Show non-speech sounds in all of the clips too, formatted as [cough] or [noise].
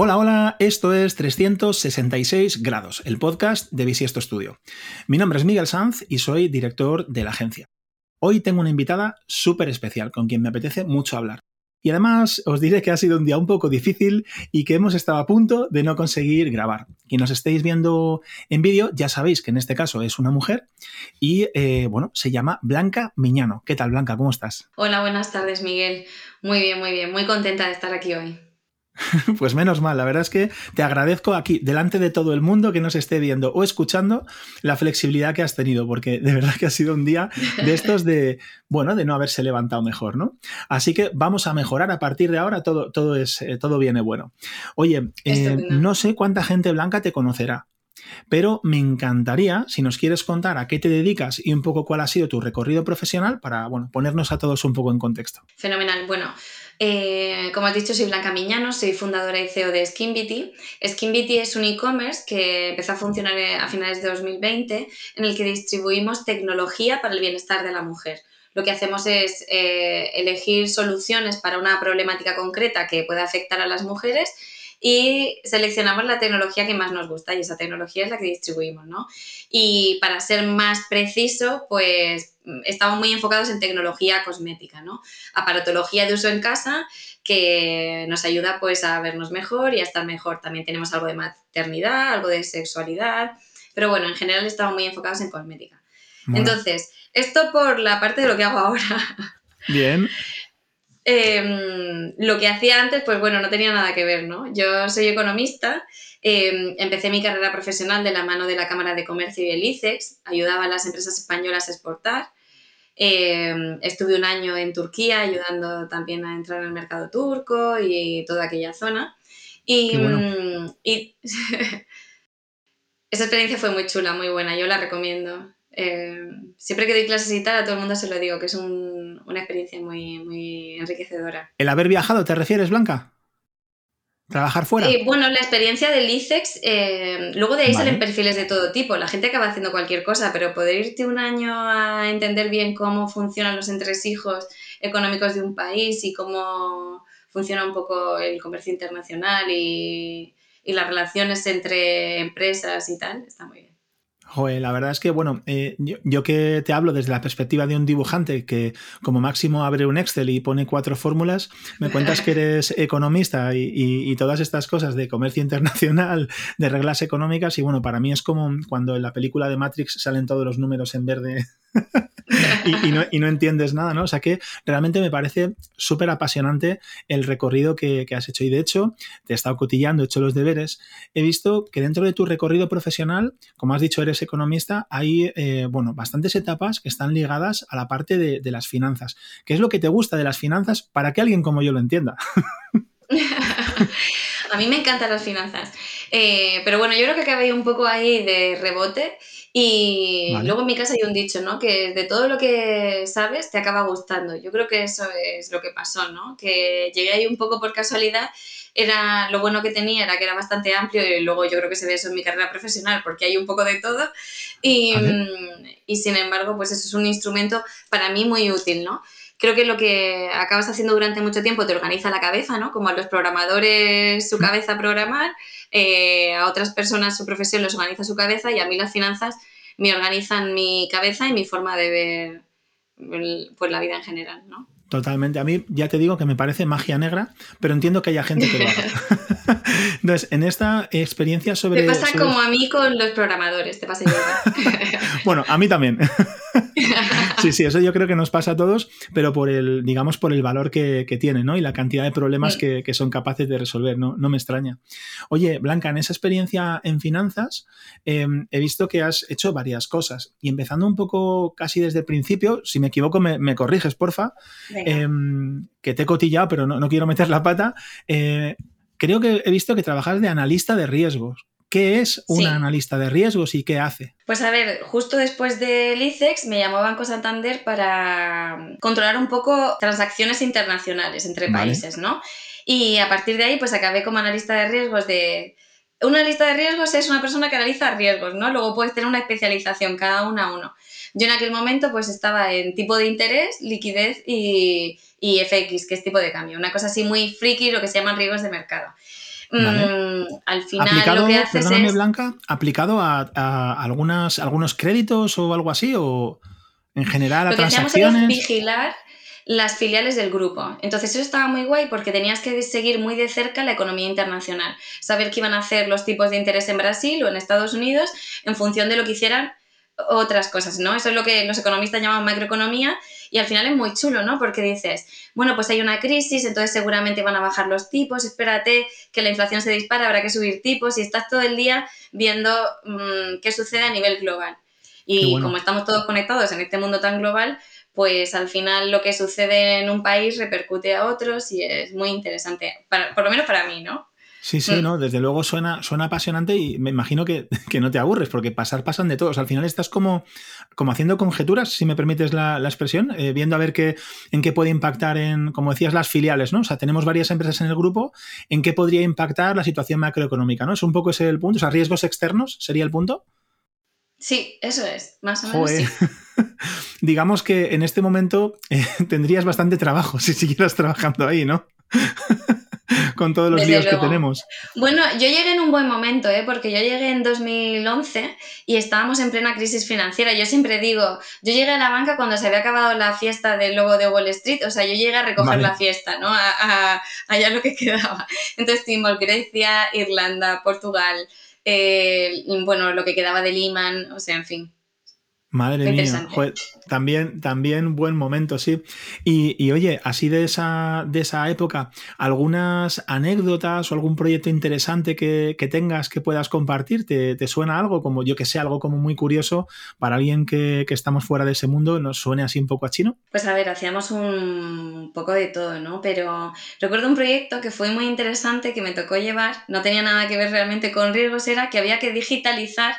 Hola, hola, esto es 366 grados, el podcast de Bisiesto Studio. Mi nombre es Miguel Sanz y soy director de la agencia. Hoy tengo una invitada súper especial con quien me apetece mucho hablar. Y además os diré que ha sido un día un poco difícil y que hemos estado a punto de no conseguir grabar. Quien nos estéis viendo en vídeo ya sabéis que en este caso es una mujer y eh, bueno, se llama Blanca Miñano. ¿Qué tal Blanca? ¿Cómo estás? Hola, buenas tardes Miguel. Muy bien, muy bien. Muy contenta de estar aquí hoy. [laughs] Pues menos mal, la verdad es que te agradezco aquí, delante de todo el mundo que nos esté viendo o escuchando, la flexibilidad que has tenido, porque de verdad que ha sido un día de estos de, [laughs] bueno, de no haberse levantado mejor, ¿no? Así que vamos a mejorar a partir de ahora, todo, todo, es, eh, todo viene bueno. Oye, eh, no sé cuánta gente blanca te conocerá. Pero me encantaría, si nos quieres contar a qué te dedicas y un poco cuál ha sido tu recorrido profesional para bueno, ponernos a todos un poco en contexto. Fenomenal. Bueno, eh, como has dicho, soy Blanca Miñano, soy fundadora y CEO de SkinBeauty. SkinBeauty es un e-commerce que empezó a funcionar a finales de 2020 en el que distribuimos tecnología para el bienestar de la mujer. Lo que hacemos es eh, elegir soluciones para una problemática concreta que pueda afectar a las mujeres y seleccionamos la tecnología que más nos gusta y esa tecnología es la que distribuimos, ¿no? Y para ser más preciso, pues estamos muy enfocados en tecnología cosmética, ¿no? Aparatología de uso en casa que nos ayuda pues a vernos mejor y a estar mejor. También tenemos algo de maternidad, algo de sexualidad, pero bueno, en general estamos muy enfocados en cosmética. Entonces, esto por la parte de lo que hago ahora. Bien. Em, lo que hacía antes, pues bueno, no tenía nada que ver, ¿no? Yo soy economista, em, empecé mi carrera profesional de la mano de la Cámara de Comercio y el ICEX, ayudaba a las empresas españolas a exportar. Em, estuve un año en Turquía ayudando también a entrar en el mercado turco y toda aquella zona. Y, mm, y [laughs] esa experiencia fue muy chula, muy buena, yo la recomiendo. Eh, siempre que doy clases y tal, a todo el mundo se lo digo, que es una experiencia muy, muy enriquecedora. ¿El haber viajado te refieres, Blanca? ¿Trabajar fuera? Eh, bueno, la experiencia del ICEX, eh, luego de ahí salen perfiles de todo tipo. La gente acaba haciendo cualquier cosa, pero poder irte un año a entender bien cómo funcionan los entresijos económicos de un país y cómo funciona un poco el comercio internacional y las relaciones entre empresas y tal, está muy bien. Joder, la verdad es que, bueno, eh, yo, que te hablo desde la perspectiva de un dibujante que como máximo abre un Excel y pone cuatro fórmulas, me cuentas que eres [laughs] economista y, todas estas cosas de comercio internacional, de reglas económicas, y bueno, para mí es como cuando en la película de Matrix salen todos los números en verde [laughs] y, no, entiendes nada, ¿no? O sea que realmente me parece súper apasionante el recorrido que, has hecho. Y de hecho, te he estado cotillando, he hecho los deberes. He visto que dentro de tu recorrido profesional, como has dicho, eres economista, hay, eh, bueno, bastantes etapas que están ligadas a la parte de, las finanzas. ¿Qué es lo que te gusta de las finanzas para que alguien como yo lo entienda? [laughs] a mí me encantan las finanzas. Eh, pero bueno, yo creo que acabé un poco ahí de rebote y luego en mi casa hay un dicho, ¿no? Que de todo lo que sabes te acaba gustando. Yo creo que eso es lo que pasó, ¿no? Que llegué ahí un poco por casualidad. Era, lo bueno que tenía era que era bastante amplio y luego yo creo que se ve eso en mi carrera profesional porque hay un poco de todo. Y, y sin embargo, pues eso es un instrumento para mí muy útil, ¿no? creo que lo que acabas haciendo durante mucho tiempo te organiza la cabeza, ¿no? Como a los programadores su cabeza programar, eh, a otras personas su profesión les organiza su cabeza y a mí las finanzas me organizan mi cabeza y mi forma de ver pues, la vida en general, ¿no? Totalmente. A mí ya te digo que me parece magia negra, pero entiendo que haya gente que lo haga. [laughs] Entonces, en esta experiencia sobre... Te pasa como a mí con los programadores, te pasa igual. [laughs] bueno, a mí también. [laughs] [laughs] sí, sí, eso yo creo que nos pasa a todos, pero por el, digamos, por el valor que, tiene, ¿no? Y la cantidad de problemas que, son capaces de resolver, ¿no? No me extraña. Oye, Blanca, en esa experiencia en finanzas, em, he visto que has hecho varias cosas. Y empezando un poco casi desde el principio, si me equivoco, me, me corriges, porfa. Em, que te he cotillado, pero no, quiero meter la pata. Eh, creo que he visto que trabajas de analista de riesgos. ¿Qué es un analista de riesgos y qué hace? Pues a ver, justo después del ICEX me llamó Banco Santander para controlar un poco transacciones internacionales entre países, ¿no? Y a partir de ahí, pues acabé como analista de riesgos de... Una lista de riesgos es una persona que analiza riesgos, ¿no? Luego puedes tener una especialización, cada uno a uno. Yo en aquel momento pues estaba en tipo de interés, liquidez y, y FX, que es tipo de cambio. Una cosa así muy friki, lo que se llaman riesgos de mercado. Mm, al final lo que haces es... Blanca, ¿aplicado a, algunas, algunos créditos o algo así? ¿O en general a lo que transacciones? Era vigilar las filiales del grupo. Entonces eso estaba muy guay porque tenías que seguir muy de cerca la economía internacional, saber qué iban a hacer los tipos de interés en Brasil o en Estados Unidos en función de lo que hicieran otras cosas, ¿no? Eso es lo que los economistas llaman macroeconomía y al final es muy chulo, ¿no? Porque dices, bueno, pues hay una crisis, entonces seguramente van a bajar los tipos, espérate que la inflación se dispara, habrá que subir tipos y estás todo el día viendo mm, qué sucede a nivel global. Y como estamos todos conectados en este mundo tan global, pues al final lo que sucede en un país repercute a otros y es muy interesante, por lo menos para mí, ¿no? Sí, sí, no, desde luego suena, suena apasionante y me imagino que, [laughs] no te aburres, porque pasar pasan de todos. Al final estás como, como haciendo conjeturas, si me permites la, expresión, eh, viendo a ver qué, en qué puede impactar en, como decías, las filiales, ¿no? O sea, tenemos varias empresas en el grupo, en qué podría impactar la situación macroeconómica, ¿no? Es un poco ese el punto, o sea, riesgos externos sería el punto. Sí, eso es, más o menos. Sí. [laughs] Digamos que en este momento eh, tendrías bastante trabajo [laughs] si siguieras trabajando ahí, ¿no? [laughs] con todos los días que tenemos. Bueno, yo llegué en un buen momento, ¿eh? porque yo llegué en 2011 y estábamos en plena crisis financiera. Yo siempre digo, yo llegué a la banca cuando se había acabado la fiesta del logo de Wall Street, o sea, yo llegué a recoger la fiesta, ¿no? A, allá lo que [laughs] quedaba. Entonces tuvimos Grecia, Irlanda, Portugal, eh, bueno, lo que quedaba de Lehman, o sea, en fin. Madre mía, también, también buen momento, sí. Y, oye, así de esa, de esa época, ¿algunas anécdotas o algún proyecto interesante que, tengas que puedas compartir? ¿Te, suena algo como, yo que sé, algo como muy curioso para alguien que, estamos fuera de ese mundo, nos suene así un poco a chino? Pues a ver, hacíamos un poco de todo, ¿no? Pero recuerdo un proyecto que fue muy interesante que me tocó llevar, no tenía nada que ver realmente con riesgos, era que había que digitalizar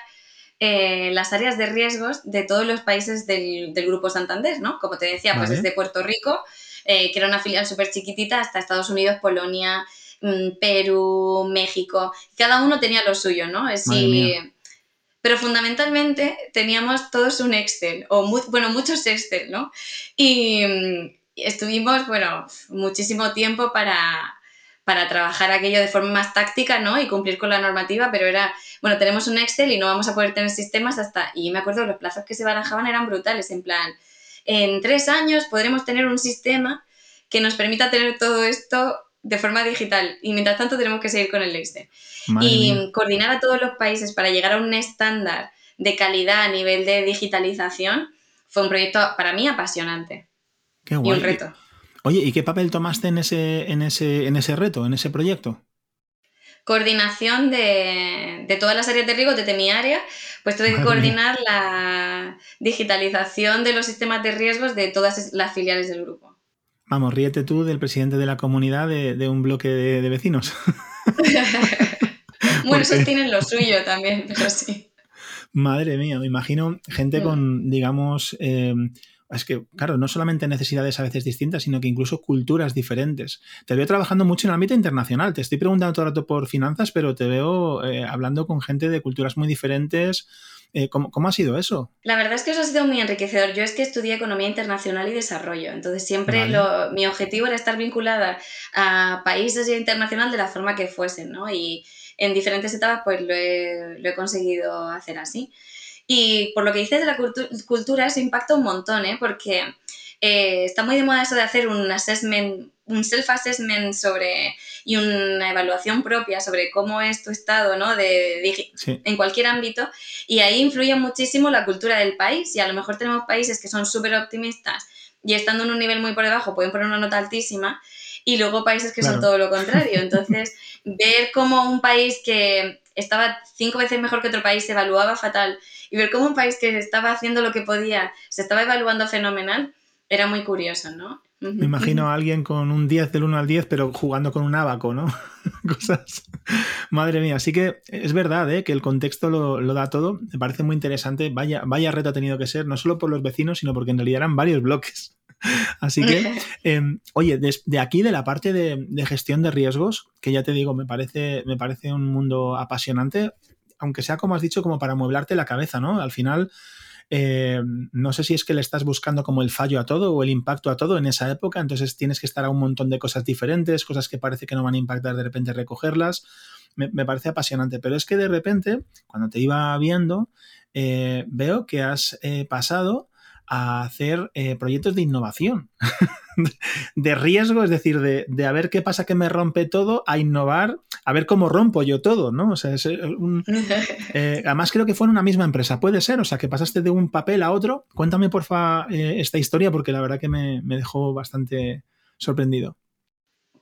eh, las áreas de riesgos de todos los países del, Grupo Santander, ¿no? Como te decía, pues desde Puerto Rico, eh, que era una filial súper chiquitita, hasta Estados Unidos, Polonia, mm, Perú, México. Cada uno tenía lo suyo, ¿no? pero fundamentalmente teníamos todos un Excel, o bueno, muchos Excel, ¿no? Y, mm, estuvimos, bueno, muchísimo tiempo para, para trabajar aquello de forma más táctica, ¿no? Y cumplir con la normativa, pero era, bueno, tenemos un Excel y no vamos a poder tener sistemas hasta, y me acuerdo los plazos que se barajaban eran brutales, en plan, en tres años podremos tener un sistema que nos permita tener todo esto de forma digital y mientras tanto tenemos que seguir con el Excel. y coordinar a todos los países para llegar a un estándar de calidad a nivel de digitalización fue un proyecto para mí apasionante. Qué guay. Y un reto. Oye, ¿y qué papel tomaste en ese, en ese, en ese reto, en ese proyecto? Coordinación de, todas las áreas de riesgo desde mi área, pues tuve que coordinar la digitalización de los sistemas de riesgos de todas las filiales del grupo. Vamos, ríete tú del presidente de la comunidad de, un bloque de, vecinos. [laughs] bueno, esos tienen lo suyo también, pero sí. Madre mía, me imagino gente mm. con, digamos, eh, es que, claro, no solamente necesidades a veces distintas, sino que incluso culturas diferentes. Te veo trabajando mucho en el ámbito internacional. Te estoy preguntando todo el rato por finanzas, pero te veo eh, hablando con gente de culturas muy diferentes. Eh, ¿cómo, ha sido eso? La verdad es que eso ha sido muy enriquecedor. Yo es que estudié Economía Internacional y Desarrollo, entonces siempre mi objetivo era estar vinculada a países y a internacional de la forma que fuesen, ¿no? Y en diferentes etapas pues lo he conseguido hacer así. Y por lo que dices de la cultura, eso impacta un montón, ¿eh? porque eh, está muy de moda eso de hacer un assessment, un self-assessment sobre y una evaluación propia sobre cómo es tu estado ¿no? de, en cualquier ámbito y ahí influye muchísimo la cultura del país y a lo mejor tenemos países que son súper optimistas y estando en un nivel muy por debajo pueden poner una nota altísima y luego países que son todo lo contrario. Entonces, [laughs] ver cómo un país que estaba cinco veces mejor que otro país se evaluaba fatal y ver cómo un país que estaba haciendo lo que podía se estaba evaluando fenomenal, era muy curioso, ¿no? Me imagino a alguien con un 10 del 1 al 10, pero jugando con un abaco, ¿no? [laughs] Cosas. Madre mía, así que es verdad ¿eh? que el contexto lo, da todo. Me parece muy interesante. Vaya, vaya reto ha tenido que ser, no solo por los vecinos, sino porque en realidad eran varios bloques. [laughs] Así que, [laughs] em, oye, de, aquí, de la parte de, de, gestión de riesgos, que ya te digo, me parece, me parece un mundo apasionante, aunque sea como has dicho, como para mueblarte la cabeza, ¿no? Al final eh, no sé si es que le estás buscando como el fallo a todo o el impacto a todo en esa época, entonces tienes que estar a un montón de cosas diferentes, cosas que parece que no van a impactar, de repente recogerlas. Me, parece apasionante, pero es que de repente, cuando te iba viendo, eh, veo que has pasado a hacer proyectos de innovación. [laughs] de riesgo, es decir, de, a ver qué pasa que me rompe todo, a innovar, a ver cómo rompo yo todo, ¿no? O sea, es eh, un, [laughs] eh, además creo que fue en una misma empresa, puede ser, o sea, que pasaste de un papel a otro. Cuéntame, porfa, eh, esta historia porque la verdad que me, dejó bastante sorprendido.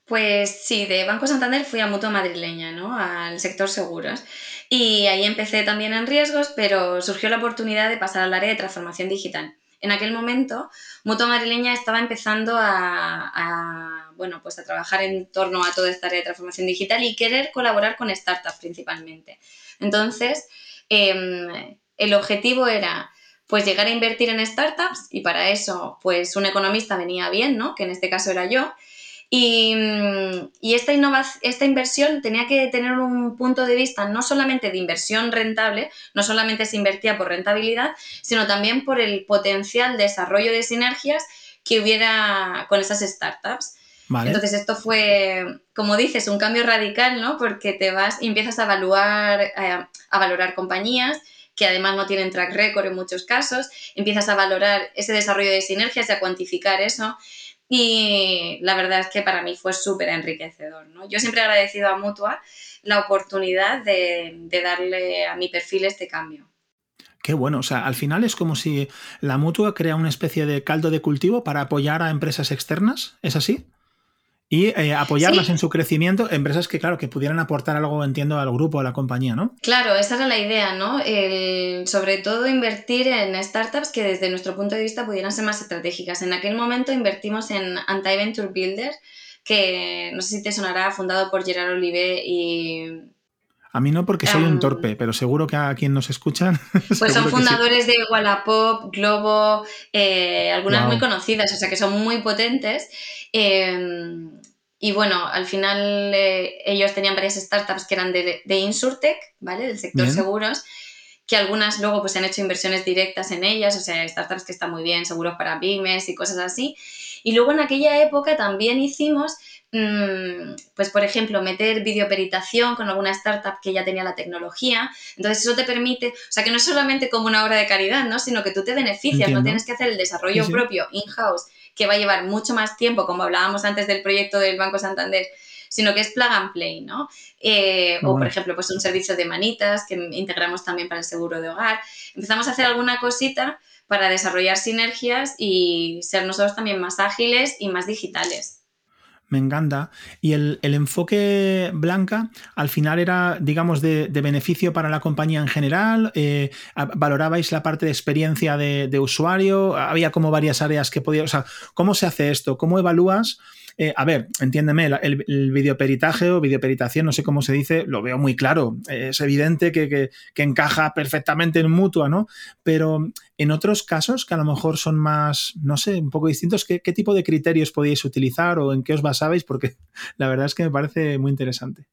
Pues sí, de Banco Santander fui a Mutua Madrileña, ¿no? Al sector seguros. Y ahí empecé también en riesgos, pero surgió la oportunidad de pasar al área de transformación digital. En aquel momento, Mutua Madrileña estaba empezando a, bueno, pues a trabajar en torno a toda esta área de transformación digital y querer colaborar con startups principalmente. Entonces, em, el objetivo era pues llegar a invertir en startups y para eso pues un economista venía bien, ¿no? Que en este caso era yo y, esta, esta inversión tenía que tener un punto de vista no solamente de inversión rentable, no solamente se invertía por rentabilidad, sino también por el potencial desarrollo de sinergias que hubiera con esas startups. Entonces esto fue, como dices, un cambio radical, ¿no? Porque te vas y empiezas a evaluar, eh, a valorar compañías que además no tienen track record en muchos casos, empiezas a valorar ese desarrollo de sinergias y a cuantificar eso y la verdad es que para mí fue súper enriquecedor. ¿no? Yo siempre he agradecido a Mutua la oportunidad de, darle a mi perfil este cambio. Qué bueno, o sea, al final es como si la mutua crea una especie de caldo de cultivo para apoyar a empresas externas, ¿es así? Y eh, apoyarlas en su crecimiento, empresas que, claro, que pudieran aportar algo, entiendo, al grupo, a la compañía, ¿no? Claro, esa era la idea, ¿no? sobre todo invertir en startups que desde nuestro punto de vista pudieran ser más estratégicas. En aquel momento invertimos en Anti-Venture Builder, que no sé si te sonará, fundado por Gerard Olive y a mí no porque soy un em, torpe, pero seguro que a quien nos escuchan. [laughs] Pues son fundadores de Wallapop, Globo, eh, algunas muy conocidas, o sea que son muy potentes. Em, y bueno, al final eh, ellos tenían varias startups que eran de, de Insurtech, ¿vale? Del sector seguros, que algunas luego pues han hecho inversiones directas en ellas, o sea, startups que están muy bien, seguros para pymes y cosas así. Y luego en aquella época también hicimos pues por ejemplo, meter videoperitación con alguna startup que ya tenía la tecnología. Entonces eso te permite, o sea, que no es solamente como una obra de caridad, ¿no? Sino que tú te beneficias, no tienes que hacer el desarrollo propio in-house, que va a llevar mucho más tiempo, como hablábamos antes del proyecto del Banco Santander, sino que es plug and play, ¿no? Eh, o, por ejemplo, pues un servicio de manitas que integramos también para el seguro de hogar. Empezamos a hacer alguna cosita para desarrollar sinergias y ser nosotros también más ágiles y más digitales me encanta. Y el, enfoque blanca al final era, digamos, de, beneficio para la compañía en general. Eh, ¿Valorabais la parte de experiencia de, usuario? Había como varias áreas que podía. O sea, ¿cómo se hace esto? ¿Cómo evalúas? Eh, a ver, entiéndeme, el, videoperitaje o videoperitación, no sé cómo se dice, lo veo muy claro. es evidente que, encaja perfectamente en mutua, ¿no? Pero en otros casos que a lo mejor son más, no sé, un poco distintos, ¿qué, qué tipo de criterios podíais utilizar o en qué os basabais? Porque [laughs] la verdad es que me parece muy interesante.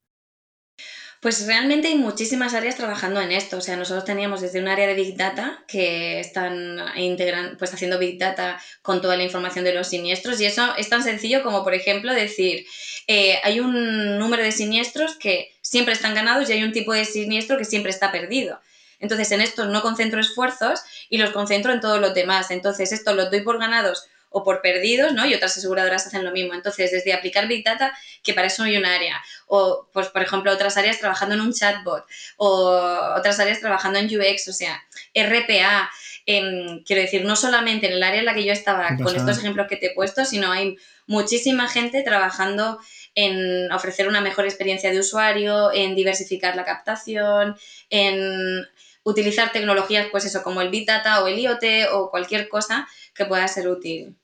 Pues realmente hay muchísimas áreas trabajando en esto. O sea, nosotros teníamos desde un área de Big Data que están integran, pues haciendo Big Data con toda la información de los siniestros y eso es tan sencillo como, por ejemplo, decir, eh, hay un número de siniestros que siempre están ganados y hay un tipo de siniestro que siempre está perdido. Entonces, en esto no concentro esfuerzos y los concentro en todos los demás. Entonces, esto lo doy por ganados o por perdidos, ¿no? Y otras aseguradoras hacen lo mismo. Entonces, desde aplicar Big Data, que para eso hay un área, o, pues, por ejemplo, otras áreas trabajando en un chatbot, o otras áreas trabajando en UX, o sea, RPA, quiero decir, no solamente en el área en la que yo estaba con estos ejemplos que te he puesto, sino hay muchísima gente trabajando en ofrecer una mejor experiencia de usuario, en diversificar la captación, en utilizar tecnologías, pues eso, como el Big Data o el IoT o cualquier cosa que pueda ser útil.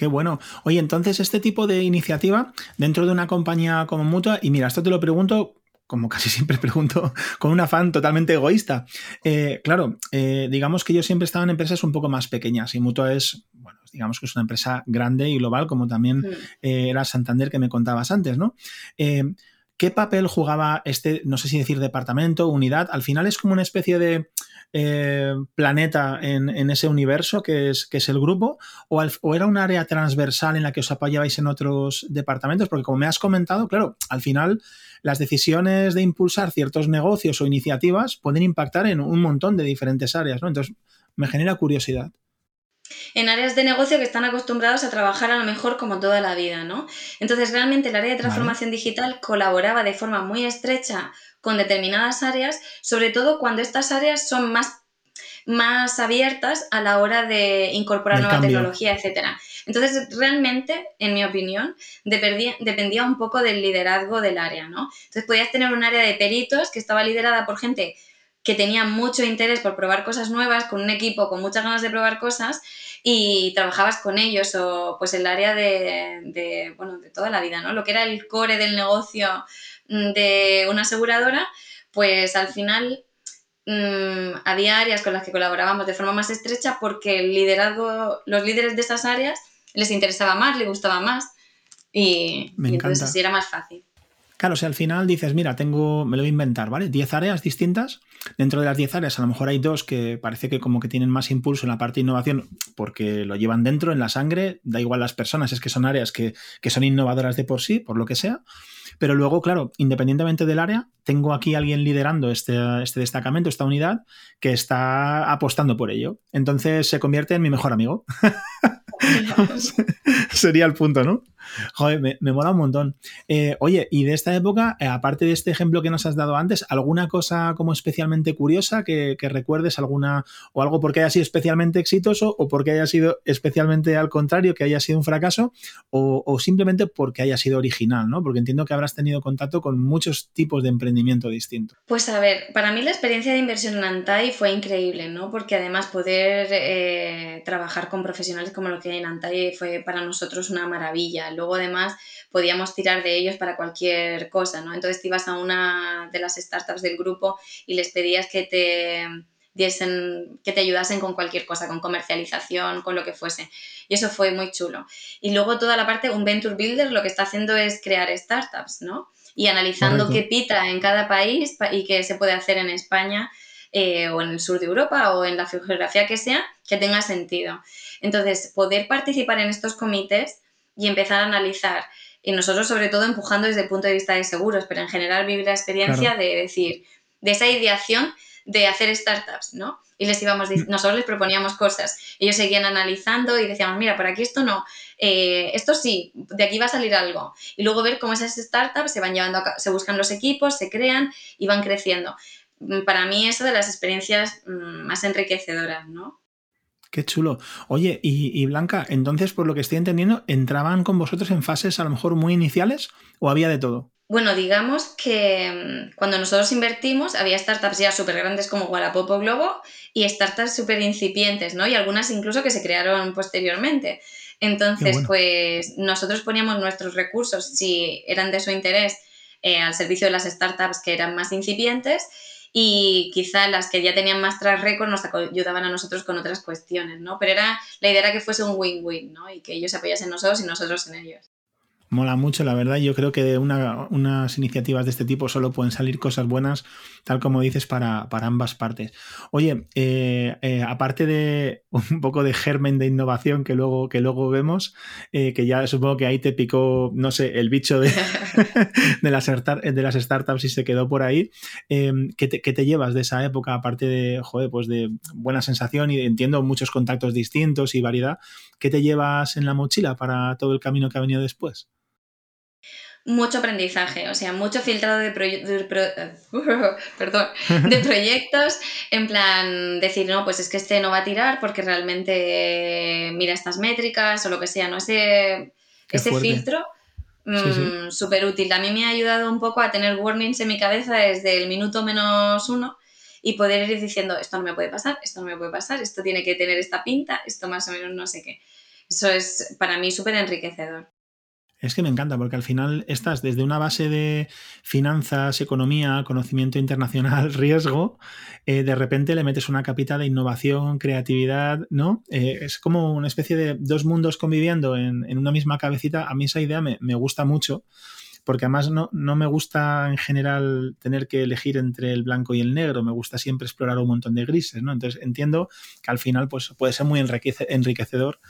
Qué bueno. Oye, entonces este tipo de iniciativa dentro de una compañía como Mutua, y mira, esto te lo pregunto como casi [laughs] siempre pregunto, con un afán totalmente egoísta. Eh, claro, eh, digamos que yo siempre he estado en empresas un poco más pequeñas y Mutua es, bueno, digamos que es una empresa grande y global, como también mm. eh, era Santander que me contabas antes, ¿no? ¿Qué papel jugaba este, no sé si decir departamento, unidad? Al final es como una especie de eh, planeta en, ese universo que es, que es el grupo? O, ¿O, era un área transversal en la que os apoyabais en otros departamentos? Porque como me has comentado, claro, al final las decisiones de impulsar ciertos negocios o iniciativas pueden impactar en un montón de diferentes áreas, ¿no? Entonces, me genera curiosidad en áreas de negocio que están acostumbrados a trabajar a lo mejor como toda la vida, ¿no? Entonces, realmente el área de transformación digital colaboraba de forma muy estrecha con determinadas áreas, sobre todo cuando estas áreas son más, más abiertas a la hora de incorporar nueva tecnología, etcétera. Entonces, realmente, en mi opinión, dependía, dependía un poco del liderazgo del área, ¿no? Entonces, podías tener un área de peritos que estaba liderada por gente que tenía mucho interés por probar cosas nuevas, con un equipo con muchas ganas de probar cosas y trabajabas con ellos o pues el área de, bueno, de toda la vida, ¿no? Lo que era el core del negocio de una aseguradora, pues al final mm, había áreas con las que colaborábamos de forma más estrecha porque el liderazgo, los líderes de esas áreas les interesaba más, les gustaba más y, y entonces así era más fácil. Claro, si al final dices, mira, tengo, me lo voy a inventar, ¿vale? 10 áreas distintas. Dentro de las 10 áreas, a lo mejor hay dos que parece que como que tienen más impulso en la parte de innovación porque lo llevan dentro, en la sangre, da igual las personas, es que son áreas que, son innovadoras de por sí, por lo que sea. Pero luego, claro, independientemente del área, tengo aquí alguien liderando este, este destacamento, esta unidad, que está apostando por ello. Entonces se convierte en mi mejor amigo. [laughs] [laughs] Sería el punto, ¿no? Joder, me, mola un montón. Eh, oye, y de esta época, eh, aparte de este ejemplo que nos has dado antes, ¿alguna cosa como especialmente curiosa que, recuerdes alguna o algo porque haya sido especialmente exitoso o porque haya sido especialmente al contrario, que haya sido un fracaso o, simplemente porque haya sido original, ¿no? Porque entiendo que habrás tenido contacto con muchos tipos de emprendimiento distintos. Pues a ver, para mí la experiencia de inversión en Antai fue increíble, ¿no? Porque además poder eh, trabajar con profesionales como lo que hay en Antai fue para nosotros una maravilla luego además podíamos tirar de ellos para cualquier cosa, ¿no? Entonces te ibas a una de las startups del grupo y les pedías que te diesen, que te ayudasen con cualquier cosa, con comercialización, con lo que fuese. Y eso fue muy chulo. Y luego toda la parte, un Venture Builder lo que está haciendo es crear startups, ¿no? Y analizando qué pita en cada país y qué se puede hacer en España eh, o en el sur de Europa o en la geografía que sea, que tenga sentido. Entonces, poder participar en estos comités y empezar a analizar. Y nosotros, sobre todo, empujando desde el punto de vista de seguros, pero en general vivir la experiencia de decir, de esa ideación de hacer startups, ¿no? Y les íbamos, mm. nosotros les proponíamos cosas, ellos seguían analizando y decíamos, mira, por aquí esto no, eh, esto sí, de aquí va a salir algo. Y luego ver cómo esas startups se van llevando a se buscan los equipos, se crean y van creciendo. Mm, para mí eso de las experiencias mm, más enriquecedoras, ¿no? Qué chulo. Oye, y, Blanca, entonces, por lo que estoy entendiendo, ¿entraban con vosotros en fases a lo mejor muy iniciales o había de todo? Bueno, digamos que mm, cuando nosotros invertimos había startups ya súper grandes como Wallapop o Globo y startups súper incipientes, ¿no? Y algunas incluso que se crearon posteriormente. Entonces, pues nosotros poníamos nuestros recursos, si eran de su interés, eh, al servicio de las startups que eran más incipientes y quizá las que ya tenían más track record nos ayudaban a nosotros con otras cuestiones, ¿no? Pero era, la idea era que fuese un win-win, ¿no? Y que ellos apoyasen en nosotros y nosotros en ellos. Mola mucho, la verdad. Yo creo que de unas iniciativas de este tipo solo pueden salir cosas buenas, tal como dices, para, ambas partes. Oye, eh, eh, aparte de un poco de germen de innovación que luego, que luego vemos, eh, que ya supongo que ahí te picó, no sé, el bicho de, [laughs] [laughs] de, las, de las startups y se quedó por ahí. ¿qué te, ¿qué, te, llevas de esa época, aparte de, joder, pues de buena sensación y entiendo muchos contactos distintos y variedad? ¿Qué te llevas en la mochila para todo el camino que ha venido después? Mucho aprendizaje, o sea, mucho filtrado de, [laughs] perdón, de [laughs] proyectos, en plan decir, no, pues es que este no va a tirar porque realmente mira estas métricas o lo que sea, ¿no? Ese, ese filtro mm, súper útil. A mí me ha ayudado un poco a tener warnings en mi cabeza desde el minuto menos uno y poder ir diciendo, esto no me puede pasar, esto no me puede pasar, esto tiene que tener esta pinta, esto más o menos no sé qué. Eso es para mí súper enriquecedor. Es que me encanta porque al final estás desde una base de finanzas, economía, conocimiento internacional, [laughs] riesgo, eh, de repente le metes una capita de innovación, creatividad, ¿no? Eh, es como una especie de dos mundos conviviendo en, una misma cabecita. A mí esa idea me, me gusta mucho porque además no, no me gusta en general tener que elegir entre el blanco y el negro, me gusta siempre explorar un montón de grises, ¿no? Entonces entiendo que al final pues, puede ser muy enriquecedor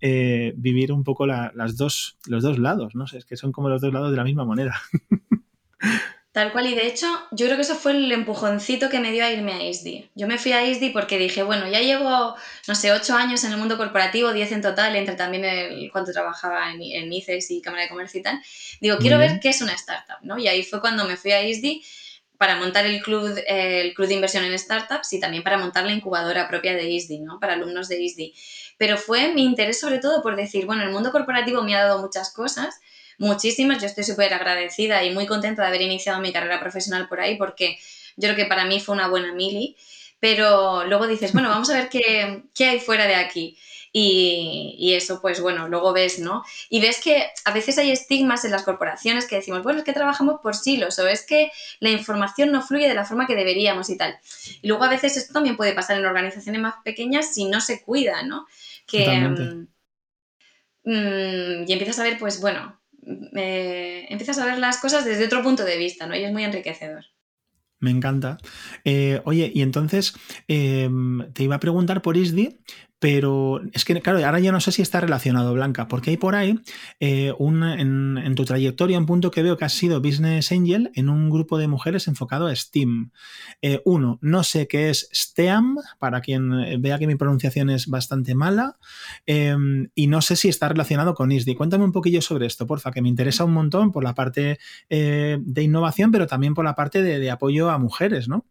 eh, vivir un poco las dos, los dos lados, ¿no? sé, es que son como los dos lados de la misma moneda. [laughs] Tal cual, y de hecho, yo creo que eso fue el empujoncito que me dio a irme a ISDI. Yo me fui a ISDI porque dije, bueno, ya llevo, no sé, ocho años en el mundo corporativo, diez en total, entre también el, cuando trabajaba en, en ICEX y Cámara de Comercio y tal. Digo, quiero ver qué es una startup, ¿no? Y ahí fue cuando me fui a ISDI para montar el club, el club de inversión en startups y también para montar la incubadora propia de ISDI, ¿no? Para alumnos de ISDI. Pero fue mi interés sobre todo por decir, bueno, el mundo corporativo me ha dado muchas cosas, muchísimas. Yo estoy súper agradecida y muy contenta de haber iniciado mi carrera profesional por ahí porque yo creo que para mí fue una buena mili. Pero luego dices, bueno, vamos a ver qué, qué hay fuera de aquí. Y, y, eso, pues bueno, luego ves, ¿no? Y ves que a veces hay estigmas en las corporaciones que decimos, bueno, es que trabajamos por silos o es que la información no fluye de la forma que deberíamos y tal. Y luego a veces esto también puede pasar en organizaciones más pequeñas si no se cuida, ¿no? Que, mm, mm, y empiezas a ver, pues bueno, eh, empiezas a ver las cosas desde otro punto de vista, ¿no? Y es muy enriquecedor. Me encanta. Eh, oye, y entonces em, te iba a preguntar por ISDI, pero es que, claro, ahora ya no sé si está relacionado, Blanca, porque hay por ahí eh, en, tu trayectoria un punto que veo que has sido Business Angel en un grupo de mujeres enfocado a STEAM. Eh, uno, no sé qué es STEAM, para quien eh, vea que mi pronunciación es bastante mala, em, y no sé si está relacionado con ISDI. Cuéntame un poquillo sobre esto, porfa, que me interesa un montón por la parte de innovación, pero también por la parte de apoyo a mujeres, ¿no?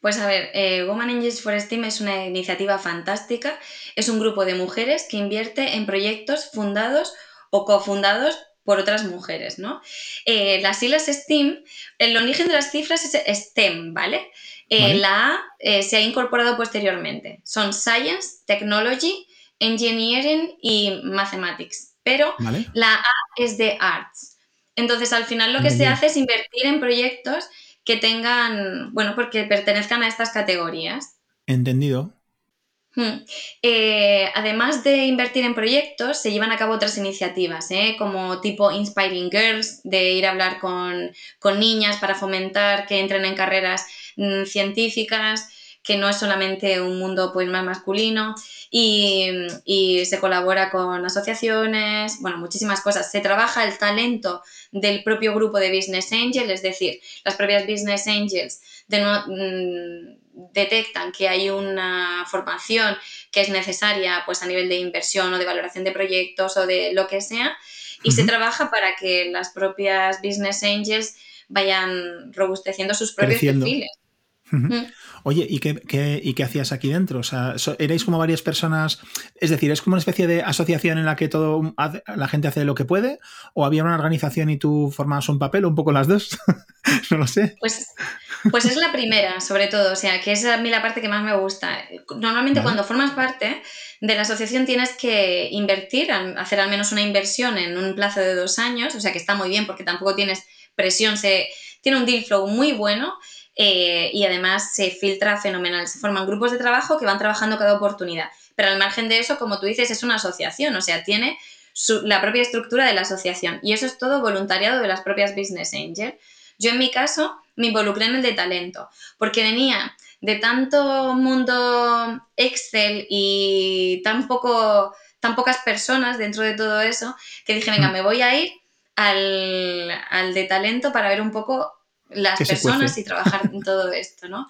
Pues a ver, eh, Angels for STEAM es una iniciativa fantástica. Es un grupo de mujeres que invierte en proyectos fundados o cofundados por otras mujeres, ¿no? Eh, las siglas STEAM, el origen de las cifras es STEM, ¿vale? Eh, la A se ha incorporado posteriormente. Son Science, Technology, Engineering y Mathematics. Pero la A es de Arts. Entonces, al final lo que se hace es invertir en proyectos que tengan, bueno, porque pertenezcan a estas categorías. Entendido. Hmm. Eh, además de invertir en proyectos, se llevan a cabo otras iniciativas, ¿eh? como tipo Inspiring Girls, de ir a hablar con, niñas para fomentar que entren en carreras mm, científicas, que no es solamente un mundo pues, más masculino, y, y, se colabora con asociaciones, bueno, muchísimas cosas. Se trabaja el talento del propio grupo de Business Angels, es decir, las propias Business Angels mm, detectan que hay una formación que es necesaria pues, a nivel de inversión o de valoración de proyectos o de lo que sea, y se trabaja para que las propias Business Angels vayan robusteciendo sus propios perfiles. Oye, ¿y qué, ¿y qué, hacías aquí dentro? O sea, ¿erais como varias personas? Es decir, ¿es como una especie de asociación en la que todo la gente hace lo que puede? ¿O había una organización y tú formabas un papel o un poco las dos? [laughs] no lo sé. Pues, pues es la primera, sobre todo. O sea, que es a mí la parte que más me gusta. Normalmente cuando formas parte de la asociación tienes que invertir, hacer al menos una inversión en un plazo de dos años. O sea, que está muy bien porque tampoco tienes presión, se, tiene un deal flow muy bueno eh, y además se filtra fenomenal. Se forman grupos de trabajo que van trabajando cada oportunidad. Pero al margen de eso, como tú dices, es una asociación, o sea, tiene la propia estructura de la asociación. Y eso es todo voluntariado de las propias Business Angels. Yo en mi caso me involucré en el de talento, porque venía de tanto mundo Excel y tan, poco, tan pocas personas dentro de todo eso, que dije, venga, mm. me voy a ir al, al de talento para ver un poco las personas y trabajar en todo [laughs] esto, ¿no?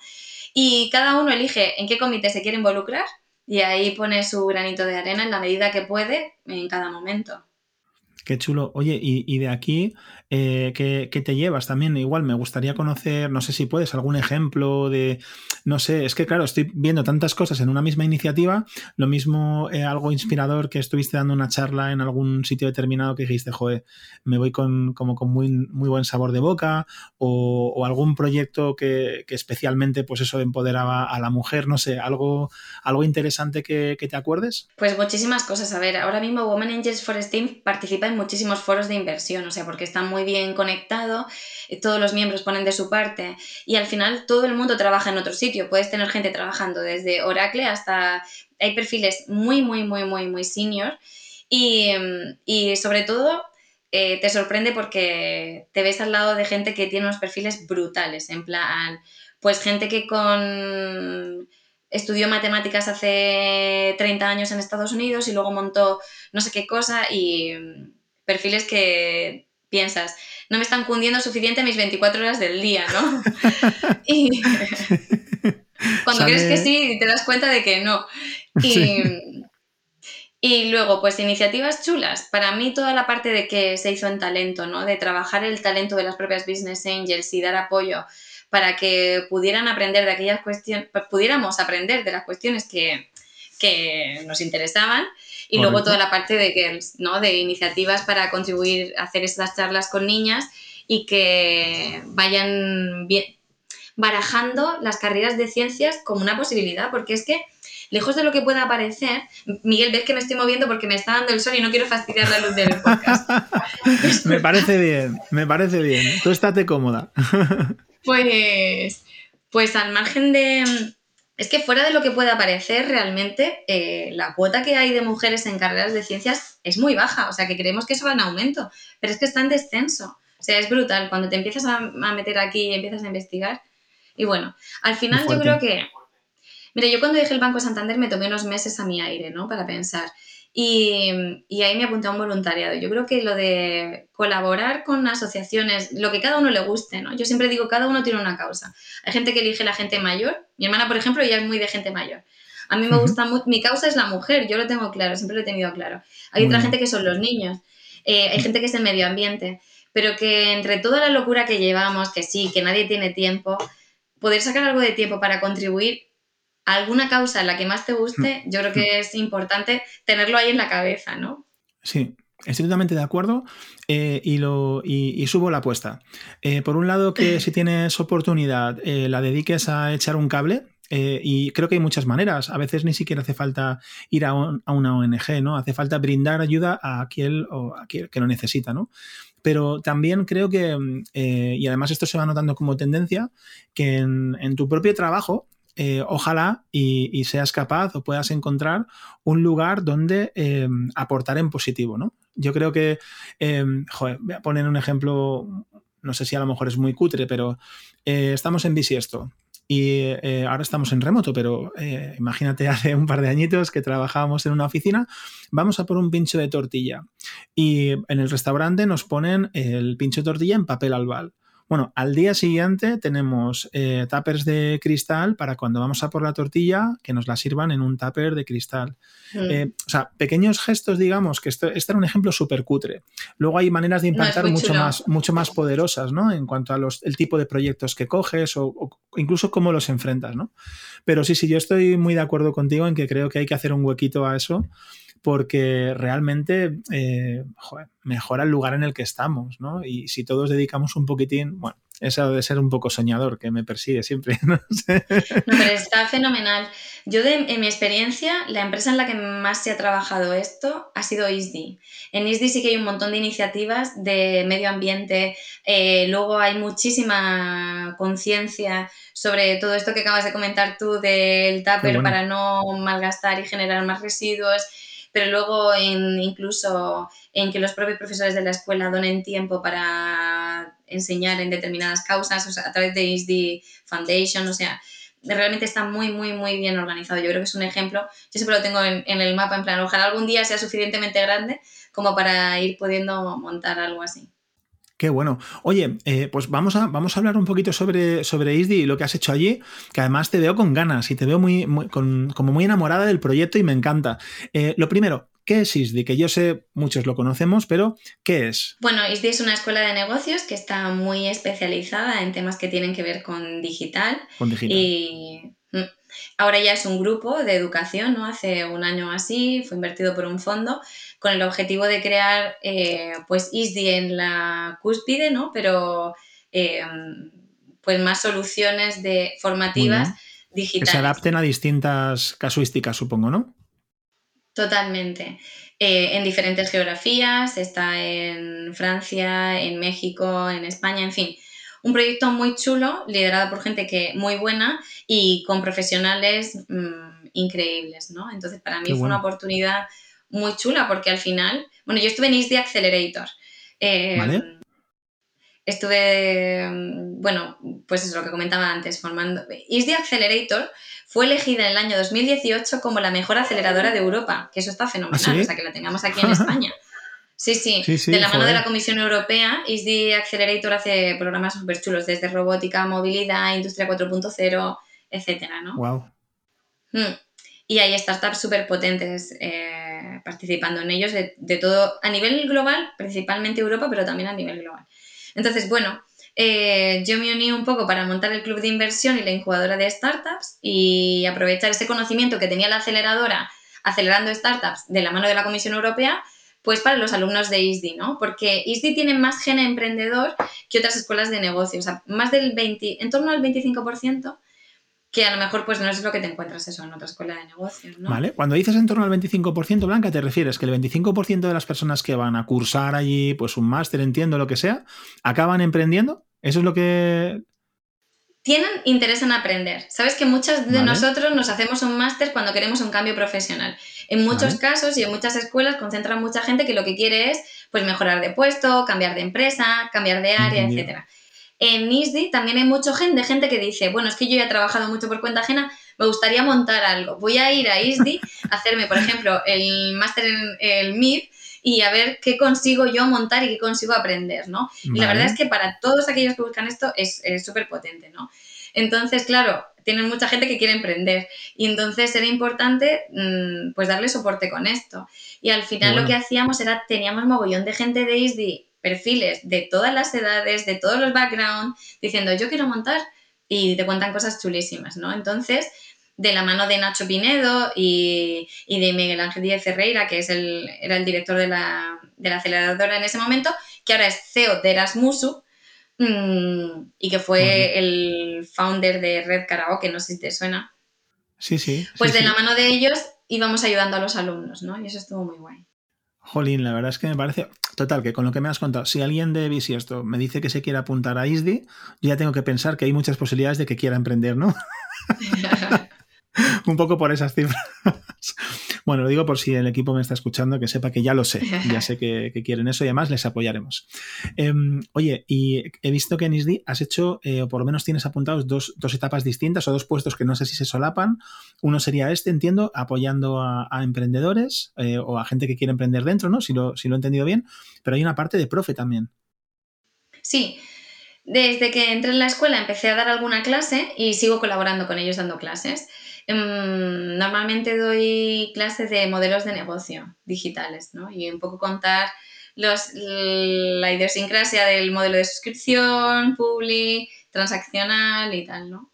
Y cada uno elige en qué comité se quiere involucrar y ahí pone su granito de arena en la medida que puede en cada momento. Qué chulo. Oye, y, de aquí, eh, ¿qué, te llevas también? Igual me gustaría conocer, no sé si puedes, algún ejemplo de, no sé, es que claro, estoy viendo tantas cosas en una misma iniciativa, lo mismo eh, algo inspirador que estuviste dando una charla en algún sitio determinado que dijiste, joder, me voy con, como con muy, muy buen sabor de boca, o, algún proyecto que, especialmente, pues eso, empoderaba a la mujer, no sé, algo, algo interesante que, que te acuerdes. Pues muchísimas cosas. A ver, ahora mismo Women Angels for STEAM participa en muchísimos foros de inversión, o sea, porque están muy bien conectados, eh, todos los miembros ponen de su parte y al final todo el mundo trabaja en otro sitio. Puedes tener gente trabajando desde Oracle hasta... Hay perfiles muy, muy, muy, muy, muy senior y, y sobre todo eh, te sorprende porque te ves al lado de gente que tiene unos perfiles brutales, en plan, pues gente que con estudió matemáticas hace 30 años en Estados Unidos y luego montó no sé qué cosa y mm, perfiles que piensas, no me están cundiendo suficiente mis 24 horas del día, ¿no? [laughs] y cuando crees que sí, te das cuenta de que no. Y, y luego, pues iniciativas chulas. Para mí toda la parte de que se hizo en talento, ¿no? De trabajar el talento de las propias business angels y dar apoyo para que pudieran aprender de aquellas cuestiones, pudiéramos aprender de las cuestiones que, nos interesaban y luego toda la parte de que, ¿no? De iniciativas para contribuir a hacer estas charlas con niñas y que vayan barajando las carreras de ciencias como una posibilidad, porque es que lejos de lo que pueda parecer, Miguel, ves que me estoy moviendo porque me está dando el sol y no quiero fastidiar la luz del podcast. [laughs] me parece bien, me parece bien. Tú estate cómoda. [laughs] pues, pues al margen de... Es que fuera de lo que pueda parecer, realmente eh, la cuota que hay de mujeres en carreras de ciencias es muy baja. O sea, que creemos que eso va en aumento, pero es que está en descenso. O sea, es brutal. Cuando te empiezas a, meter aquí y empiezas a investigar. Y bueno, al final yo creo que Mira, yo cuando dejé el Banco Santander me tomé unos meses a mi aire, ¿no? Para pensar. Y, ahí me apunté a un voluntariado. Yo creo que lo de colaborar con asociaciones, lo que cada uno le guste, ¿no? Yo siempre digo, cada uno tiene una causa. Hay gente que elige la gente mayor. Mi hermana, por ejemplo, ella es muy de gente mayor. A mí me gusta mucho, mi causa es la mujer, yo lo tengo claro, siempre lo he tenido claro. Hay otra gente que son los niños, eh, hay gente que es el medio ambiente, pero que entre toda la locura que llevamos, que sí, que nadie tiene tiempo, poder sacar algo de tiempo para contribuir alguna causa en la que más te guste, mm. yo creo que mm. es importante tenerlo ahí en la cabeza, ¿no? Sí, Estoy totalmente de acuerdo eh, y, lo, y, subo la apuesta. Eh, por un lado, que [clears throat] si tienes oportunidad, eh, la dediques a echar un cable. y creo que hay muchas maneras. A veces ni siquiera hace falta ir a, una ONG, ¿no? Hace falta brindar ayuda a aquel o a aquel que lo necesita, ¿no? Pero también creo que, y además esto se va notando como tendencia, que en tu propio trabajo eh, ojalá y, seas capaz o puedas encontrar un lugar donde em, aportar en positivo, ¿no? Yo creo que, joder, voy a poner un ejemplo, no sé si a lo mejor es muy cutre, pero eh, estamos en bisiesto y eh, ahora estamos en remoto, pero imagínate [laughs] hace un par de añitos que trabajábamos en una oficina, vamos a por un pincho de tortilla y en el restaurante nos ponen el pincho de tortilla en papel albal. Bueno, al día siguiente tenemos eh, tuppers de cristal para cuando vamos a por la tortilla, que nos la sirvan en un tupper de cristal. Mm. Eh, o sea, pequeños gestos, digamos, que esto, este era un ejemplo súper cutre. Luego hay maneras de impactar mucho, más, mucho más poderosas, ¿no? En cuanto a los, el tipo de proyectos que coges o, o, incluso cómo los enfrentas, ¿no? Pero sí, sí, yo estoy muy de acuerdo contigo en que creo que hay que hacer un huequito a eso porque realmente eh, mejora el lugar en el que estamos, ¿no? Y si todos dedicamos un poquitín, bueno, eso debe ser un poco soñador que me persigue siempre, [laughs] no sé. pero está fenomenal. Yo, en mi experiencia, la empresa en la que más se ha trabajado esto ha sido ISDI. En ISDI sí que hay un montón de iniciativas de medio ambiente, eh, luego hay muchísima conciencia sobre todo esto que acabas de comentar tú del tupper para no malgastar y generar más residuos pero luego en, incluso en que los propios profesores de la escuela donen tiempo para enseñar en determinadas causas, o sea, a través de ISD Foundation, o sea, realmente está muy, muy, muy bien organizado. Yo creo que es un ejemplo, yo siempre lo tengo en, en el mapa, en plan, ojalá algún día sea suficientemente grande como para ir pudiendo montar algo así. Qué bueno. Oye, eh, pues vamos a, vamos a hablar un poquito sobre, sobre ISDI y lo que has hecho allí, que además te veo con ganas y te veo muy, como muy enamorada del proyecto y me encanta. Eh, lo primero, ¿Qué es ISDI? Que yo sé, muchos lo conocemos, pero ¿qué es? Bueno, ISDI es una escuela de negocios que está muy especializada en temas que tienen que ver con digital. Con digital. Y mm, ahora ya es un grupo de educación, ¿no? Hace un año así, fue invertido por un fondo con el objetivo de crear eh, pues ISDI en la cúspide, ¿no? Pero eh, pues más soluciones de formativas digitales. Que se adapten a distintas casuísticas, supongo, ¿no? Totalmente. Eh, en diferentes geografías, está en Francia, en México, en España, en fin. Un proyecto muy chulo, liderado por gente que muy buena y con profesionales mm, increíbles, ¿no? Entonces, para mí fue una oportunidad muy chula porque al final, bueno, yo estuve en ISD Accelerator, Eh, estuve, bueno, pues es lo que comentaba antes, formando. ISDI Accelerator fue elegida en el año 2018 como la mejor aceleradora de Europa, que eso está fenomenal, ¿Ah, o sea, que la tengamos aquí en [laughs] España. Sí, sí, de la mano de la Comisión Europea, ISDI Accelerator hace programas súper chulos, desde robótica, movilidad, industria 4.0, etcétera, ¿no? Wow. Hmm. Y hay startups súper potentes eh, participando en ellos de, todo, a nivel global, principalmente Europa, pero también a nivel global. Entonces, bueno, eh, yo me uní un poco para montar el club de inversión y la incubadora de startups y aprovechar ese conocimiento que tenía la aceleradora acelerando startups de la mano de la Comisión Europea pues para los alumnos de ISDI, ¿no? Porque ISDI tiene más gen emprendedor que otras escuelas de negocios, o sea, más del 20, en torno al 25%, que a lo mejor pues no es lo que te encuentras eso en otra escuela de negocios, ¿no? Vale, cuando dices en torno al 25%, Blanca, ¿te refieres que el 25% de las personas que van a cursar allí, pues un máster, entiendo lo que sea, acaban emprendiendo? ¿Eso es lo que tienen interés en aprender. Sabes que muchos de nosotros nos hacemos un máster cuando queremos un cambio profesional. En muchos casos y en muchas escuelas concentran mucha gente que lo que quiere es pues mejorar de puesto, cambiar de empresa, cambiar de área, etc. En ISDI también hay mucha gente, gente que dice, bueno, es que yo ya he trabajado mucho por cuenta ajena, me gustaría montar algo. Voy a ir a ISDI a hacerme, por ejemplo, el máster en el MIR y a ver qué consigo yo montar y qué consigo aprender, ¿no? Y la verdad es que para todos aquellos que buscan esto es súper potente, ¿no? Entonces, claro, tienen mucha gente que quiere emprender y entonces era importante mm, pues darle soporte con esto. Y al final lo que hacíamos era, teníamos mogollón de gente de ISDI, perfiles de todas las edades, de todos los backgrounds, diciendo yo quiero montar y te cuentan cosas chulísimas, ¿no? Entonces, de la mano de Nacho Pinedo y, de Miguel Ángel Díaz Ferreira, que es el, era el director de la, de la aceleradora en ese momento, que ahora es CEO de Erasmusu, mm, y que fue el founder de Red Karaoke, no sé si te suena. Sí, sí. Pues de la mano de ellos íbamos ayudando a los alumnos, ¿no? Y eso estuvo muy guay. Jolín, la verdad es que me parece. Total, que con lo que me has contado, si alguien de esto me dice que se quiere apuntar a ISDI, yo ya tengo que pensar que hay muchas posibilidades de que quiera emprender, ¿no? [laughs] [laughs] un poco por esas cifras. Bueno, lo digo por si el equipo me está escuchando, que sepa que ya lo sé, [laughs] ya sé que, quieren eso y además les apoyaremos. Em, oye, y he visto que en ISDI has hecho, eh, o por lo menos tienes apuntados dos, etapas distintas o dos puestos que no sé si se solapan. Uno sería este, entiendo, apoyando a, emprendedores eh, o a gente que quiere emprender dentro, ¿no? Si lo, si lo he entendido bien, pero hay una parte de profe también. Sí, desde que entré en la escuela empecé a dar alguna clase y sigo colaborando con ellos dando clases. Em, normalmente doy clases de modelos de negocio digitales, ¿no? Y un poco contar los, la idiosincrasia del modelo de suscripción, public, transaccional y tal, ¿no?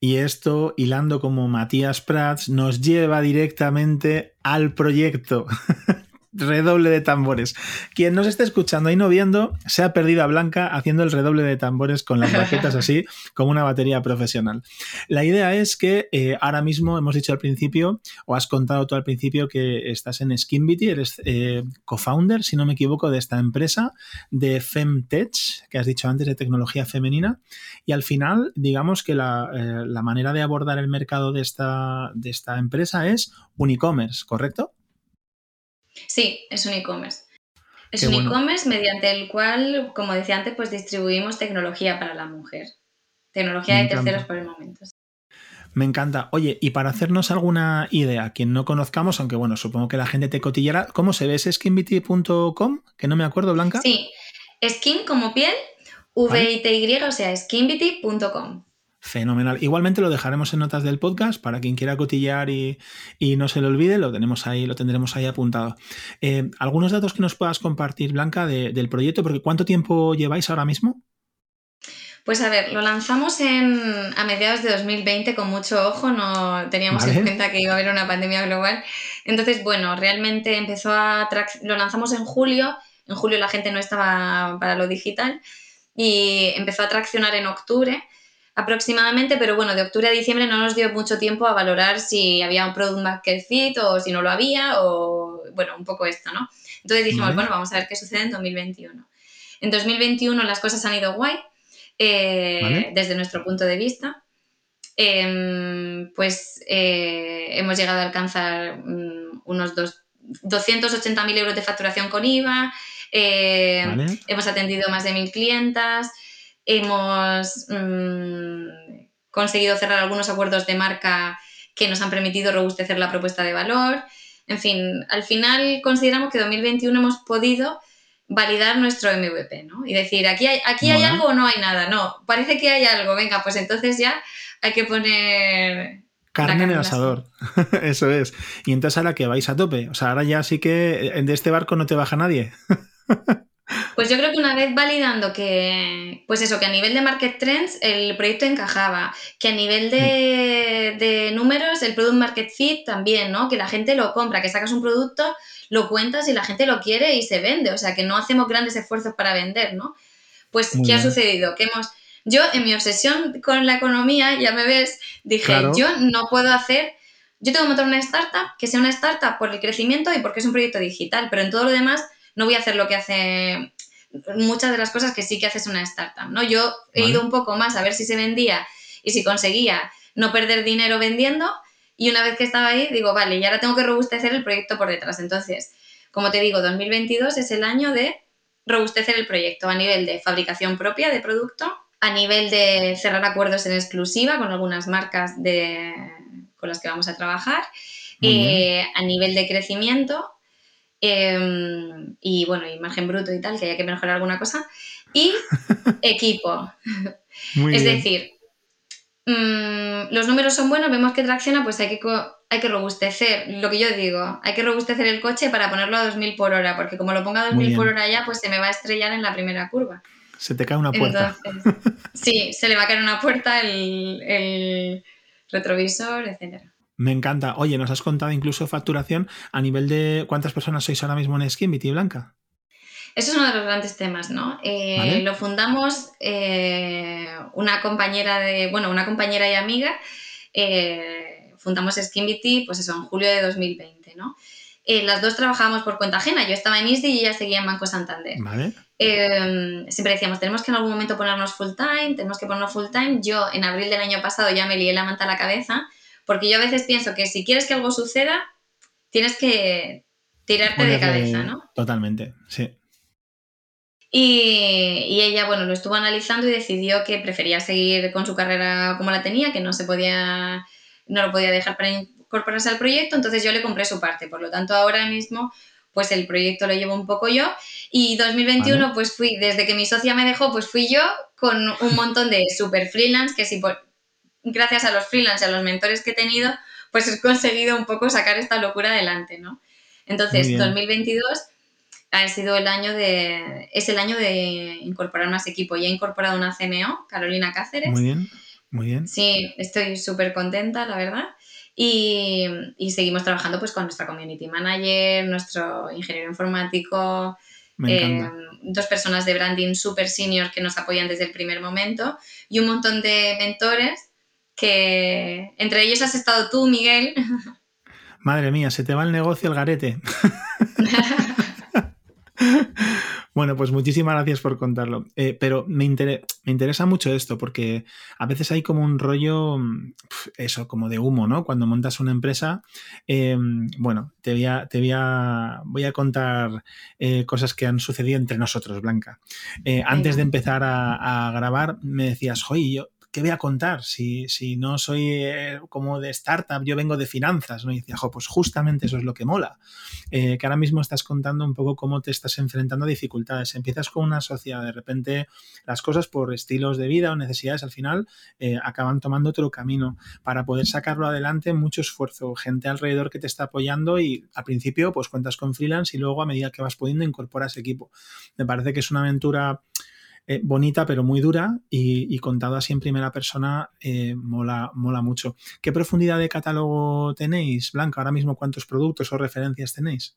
Y esto, hilando como Matías Prats, nos lleva directamente al proyecto [laughs] redoble de tambores. Quien nos esté escuchando y no viendo, se ha perdido a Blanca haciendo el redoble de tambores con las baquetas así, [laughs] como una batería profesional. La idea es que eh, ahora mismo hemos dicho al principio, o has contado tú al principio, que estás en Skinbity, eres eh, co-founder, si no me equivoco, de esta empresa de Femtech, que has dicho antes, de tecnología femenina. Y al final, digamos que la, eh, la manera de abordar el mercado de esta, de esta empresa es un e-commerce, ¿correcto? Sí, es un e-commerce. Es un e-commerce mediante el cual, como decía antes, pues distribuimos tecnología para la mujer. Tecnología de terceros por el momento. Me encanta. Oye, y para hacernos alguna idea, quien no conozcamos, aunque bueno, supongo que la gente te cotillará, ¿cómo se ve? ¿Es skinbity.com? Que no me acuerdo, Blanca. Sí, skin como piel, V-I-T-Y, o sea, skinbity.com. Fenomenal. Igualmente lo dejaremos en notas del podcast para quien quiera cotillar y, no se le olvide, lo tenemos ahí, lo tendremos ahí apuntado. Eh, ¿Algunos datos que nos puedas compartir, Blanca, del proyecto? Porque ¿cuánto tiempo lleváis ahora mismo? Pues a ver, lo lanzamos en, a mediados de 2020 con mucho ojo, no teníamos en cuenta que iba a haber una pandemia global. Entonces, bueno, realmente empezó a... Lo lanzamos en julio, en julio la gente no estaba para lo digital y empezó a traccionar en octubre aproximadamente, pero bueno, de octubre a diciembre no nos dio mucho tiempo a valorar si había un product market fit o si no lo había o, bueno, un poco esto, ¿no? Entonces dijimos, bueno, vamos a ver qué sucede en 2021. En 2021 las cosas han ido guay, eh, desde nuestro punto de vista. Em, pues eh, hemos llegado a alcanzar mm, unos dos, 280.000 euros de facturación con IVA, Eh, hemos atendido más de mil clientas, hemos mm, conseguido cerrar algunos acuerdos de marca que nos han permitido robustecer la propuesta de valor. En fin, al final consideramos que 2021 hemos podido validar nuestro MVP, ¿no? Y decir, aquí hay, aquí hay algo o no hay nada. No, parece que hay algo. Venga, pues entonces ya hay que poner Carne en el asador. [laughs] Eso es. Y entonces ahora que vais a tope. O sea, ahora ya sí que de este barco no te baja nadie. [laughs] Pues yo creo que una vez validando que, pues eso, que a nivel de market trends el proyecto encajaba, que a nivel de, de números el product market fit también, ¿no? Que la gente lo compra, que sacas un producto, lo cuentas y la gente lo quiere y se vende, o sea, que no hacemos grandes esfuerzos para vender, ¿no? Pues, ¿qué ha sucedido? Que hemos yo, en mi obsesión con la economía, ya me ves, dije, yo no puedo hacer, yo tengo que montar una startup que sea una startup por el crecimiento y porque es un proyecto digital, pero en todo lo demás no voy a hacer lo que hace muchas de las cosas que sí que haces una startup, ¿no? Yo he ido un poco más a ver si se vendía y si conseguía no perder dinero vendiendo y una vez que estaba ahí digo, vale, y ahora tengo que robustecer el proyecto por detrás. Entonces, como te digo, 2022 es el año de robustecer el proyecto a nivel de fabricación propia de producto, a nivel de cerrar acuerdos en exclusiva con algunas marcas de, con las que vamos a trabajar, eh, a nivel de crecimiento em, y bueno, imagen bruto y tal, que haya que mejorar alguna cosa, y [laughs] equipo. es decir, mm, los números son buenos, vemos que tracciona, pues hay que, hay que robustecer, lo que yo digo, hay que robustecer el coche para ponerlo a 2000 por hora, porque como lo ponga a 2000 por hora ya, pues se me va a estrellar en la primera curva. Se te cae una puerta. sí, se le va a caer una puerta, el, retrovisor, etcétera. Me encanta. Oye, nos has contado incluso facturación a nivel de cuántas personas sois ahora mismo en Skimbity, Blanca. Eso es uno de los grandes temas, ¿no? Eh, lo fundamos eh, una compañera de, bueno, una compañera y amiga. Eh, fundamos Skimbity, pues eso, en julio de 2020, ¿no? las dos trabajábamos por cuenta ajena. Yo estaba en ISDI y ella seguía en Banco Santander. Vale. Em, siempre decíamos, tenemos que en algún momento ponernos full time, tenemos que ponernos full time. Yo en abril del año pasado ya me lié la manta a la cabeza, porque yo a veces pienso que si quieres que algo suceda, tienes que tirarte de cabeza, ¿no? Totalmente, sí. Y, y, ella, bueno, lo estuvo analizando y decidió que prefería seguir con su carrera como la tenía, que no se podía, no lo podía dejar para incorporarse al proyecto, entonces yo le compré su parte. Por lo tanto, ahora mismo pues el proyecto lo llevo un poco yo. Y 2021, pues fui, desde que mi socia me dejó, pues fui yo con un montón de super freelance, que si por, gracias a los freelance y a los mentores que he tenido, pues he conseguido un poco sacar esta locura adelante, ¿no? Entonces, 2022 ha sido el año de, es el año de incorporar más equipo. Ya he incorporado una CMO, Carolina Cáceres. Muy bien, muy bien. Sí, estoy súper contenta, la verdad. Y, seguimos trabajando pues con nuestra community manager, nuestro ingeniero informático, eh, dos personas de branding super senior que nos apoyan desde el primer momento y un montón de mentores que entre ellos has estado tú, Miguel. Madre mía, se te va el negocio el garete. [laughs] Bueno, pues muchísimas gracias por contarlo. Eh, pero me, me, interesa mucho esto porque a veces hay como un rollo, eso, como de humo, ¿no? Cuando montas una empresa. Em, bueno, te voy a, te voy a, voy a contar eh, cosas que han sucedido entre nosotros, Blanca. Eh, antes de empezar a, a, grabar, me decías, oye, yo, ¿qué voy a contar si, si no soy eh, como de startup, yo vengo de finanzas? ¿no? Y decía, pues justamente eso es lo que mola, eh, que ahora mismo estás contando un poco cómo te estás enfrentando a dificultades. Empiezas con una sociedad, de repente las cosas por estilos de vida o necesidades al final eh, acaban tomando otro camino. Para poder sacarlo adelante, mucho esfuerzo, gente alrededor que te está apoyando y al principio pues cuentas con freelance y luego a medida que vas pudiendo incorporas equipo. Me parece que es una aventura eh, bonita pero muy dura y, contado así en primera persona eh, mola, mola mucho. ¿Qué profundidad de catálogo tenéis, Blanca? Ahora mismo, ¿cuántos productos o referencias tenéis?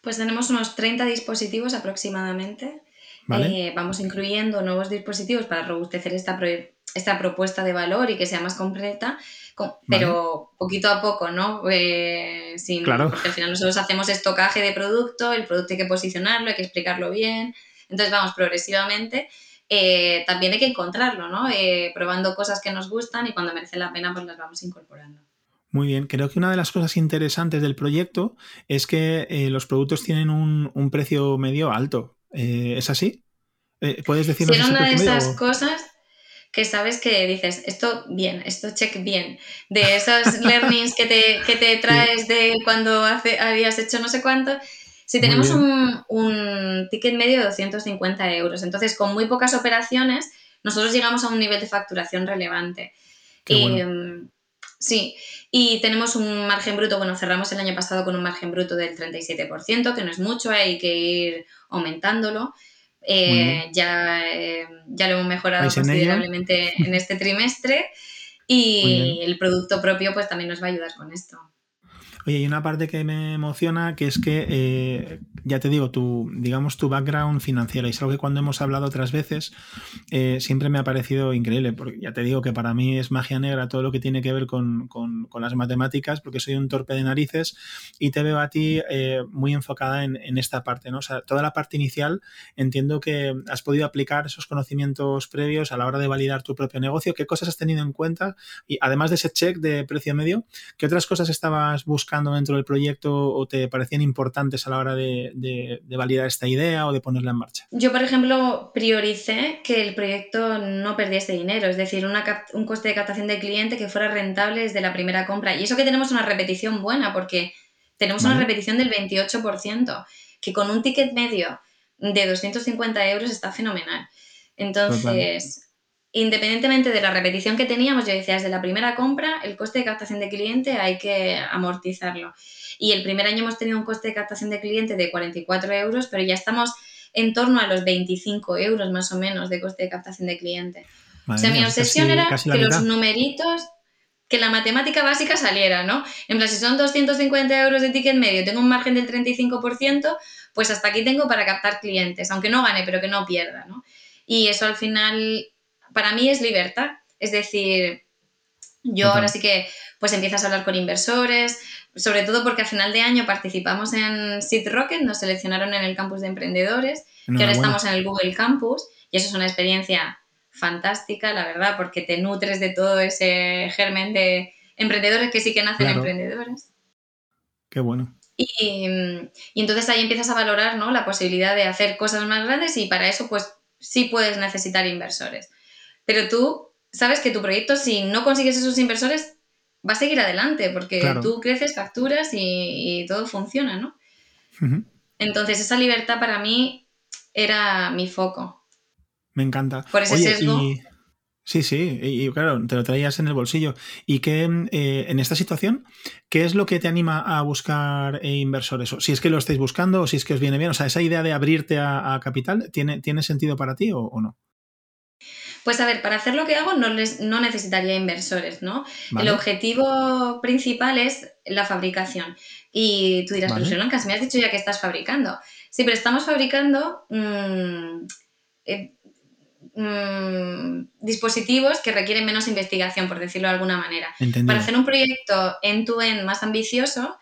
Pues tenemos unos 30 dispositivos aproximadamente. Eh, vamos incluyendo nuevos dispositivos para robustecer esta, esta propuesta de valor y que sea más completa, pero poquito a poco, ¿no? sin, claro. Porque al final nosotros hacemos estocaje de producto, el producto hay que posicionarlo, hay que explicarlo bien, entonces vamos progresivamente. Eh, también hay que encontrarlo, ¿no? Eh, probando cosas que nos gustan y cuando merece la pena pues las vamos incorporando. Muy bien, creo que una de las cosas interesantes del proyecto es que eh, los productos tienen un, precio medio alto. ¿Es así? ¿Puedes decirnos? Sí, una de esas cosas que sabes que dices, esto bien, esto check bien, de esos [laughs] learnings que te, que te traes de cuando hace, habías hecho no sé cuánto. Si tenemos un, un, ticket medio de 250 euros, entonces con muy pocas operaciones, nosotros llegamos a un nivel de facturación relevante. Em, sí, y tenemos un margen bruto, bueno, cerramos el año pasado con un margen bruto del 37%, que no es mucho, hay que ir aumentándolo. Eh, ya, eh, ya lo hemos mejorado considerablemente en este trimestre y [laughs] el producto propio pues también nos va a ayudar con esto. Oye, hay una parte que me emociona, que es que, eh, ya te digo, tu, digamos, tu background financiero, y es algo que cuando hemos hablado otras veces, eh, siempre me ha parecido increíble, porque ya te digo que para mí es magia negra todo lo que tiene que ver con, las matemáticas, porque soy un torpe de narices, y te veo a ti eh, muy enfocada en, esta parte, ¿no? O sea, toda la parte inicial, entiendo que has podido aplicar esos conocimientos previos a la hora de validar tu propio negocio, qué cosas has tenido en cuenta, y además de ese check de precio medio, ¿qué otras cosas estabas buscando? Dentro del proyecto o te parecían importantes a la hora de, validar esta idea o de ponerla en marcha? Yo, por ejemplo, prioricé que el proyecto no perdiese dinero, es decir, un coste de captación de cliente que fuera rentable desde la primera compra. Y eso que tenemos una repetición buena, porque tenemos una repetición del 28%, que con un ticket medio de 250 euros está fenomenal. Entonces, independientemente de la repetición que teníamos, yo decía, desde la primera compra, el coste de captación de cliente hay que amortizarlo. Y el primer año hemos tenido un coste de captación de cliente de 44 euros, pero ya estamos en torno a los 25 euros más o menos de coste de captación de cliente. o sea, mi obsesión era que los numeritos, que la matemática básica saliera, ¿no? En plan, si son 250 euros de ticket medio, tengo un margen del 35%, pues hasta aquí tengo para captar clientes, aunque no gane, pero que no pierda, ¿no? Y eso al final para mí es libertad. Es decir, yo ahora sí que pues empiezas a hablar con inversores, sobre todo porque a final de año participamos en Seed Rocket, nos seleccionaron en el campus de emprendedores, que ahora estamos en el Google Campus y eso es una experiencia fantástica, la verdad, porque te nutres de todo ese germen de emprendedores que sí que nacen emprendedores. Qué bueno. Y, y, entonces ahí empiezas a valorar ¿no? la posibilidad de hacer cosas más grandes y para eso pues sí puedes necesitar inversores. Pero tú sabes que tu proyecto, si no consigues esos inversores, va a seguir adelante, porque tú creces, facturas y, todo funciona, ¿no? Entonces, esa libertad para mí era mi foco. Me encanta. Por ese sesgo. Sí, sí, y, claro, te lo traías en el bolsillo. ¿Y qué eh, en esta situación, qué es lo que te anima a buscar eh, inversores? si es que lo estáis buscando o si es que os viene bien. O sea, esa idea de abrirte a, capital, ¿tiene, ¿tiene sentido para ti o no? Pues a ver, para hacer lo que hago no, les, no necesitaría inversores, ¿no? El objetivo principal es la fabricación. Y tú dirás, pero Blanca, me has dicho ya que estás fabricando. Sí, pero estamos fabricando mm, eh, mm, dispositivos que requieren menos investigación, por decirlo de alguna manera. Para hacer un proyecto end-to-end más ambicioso,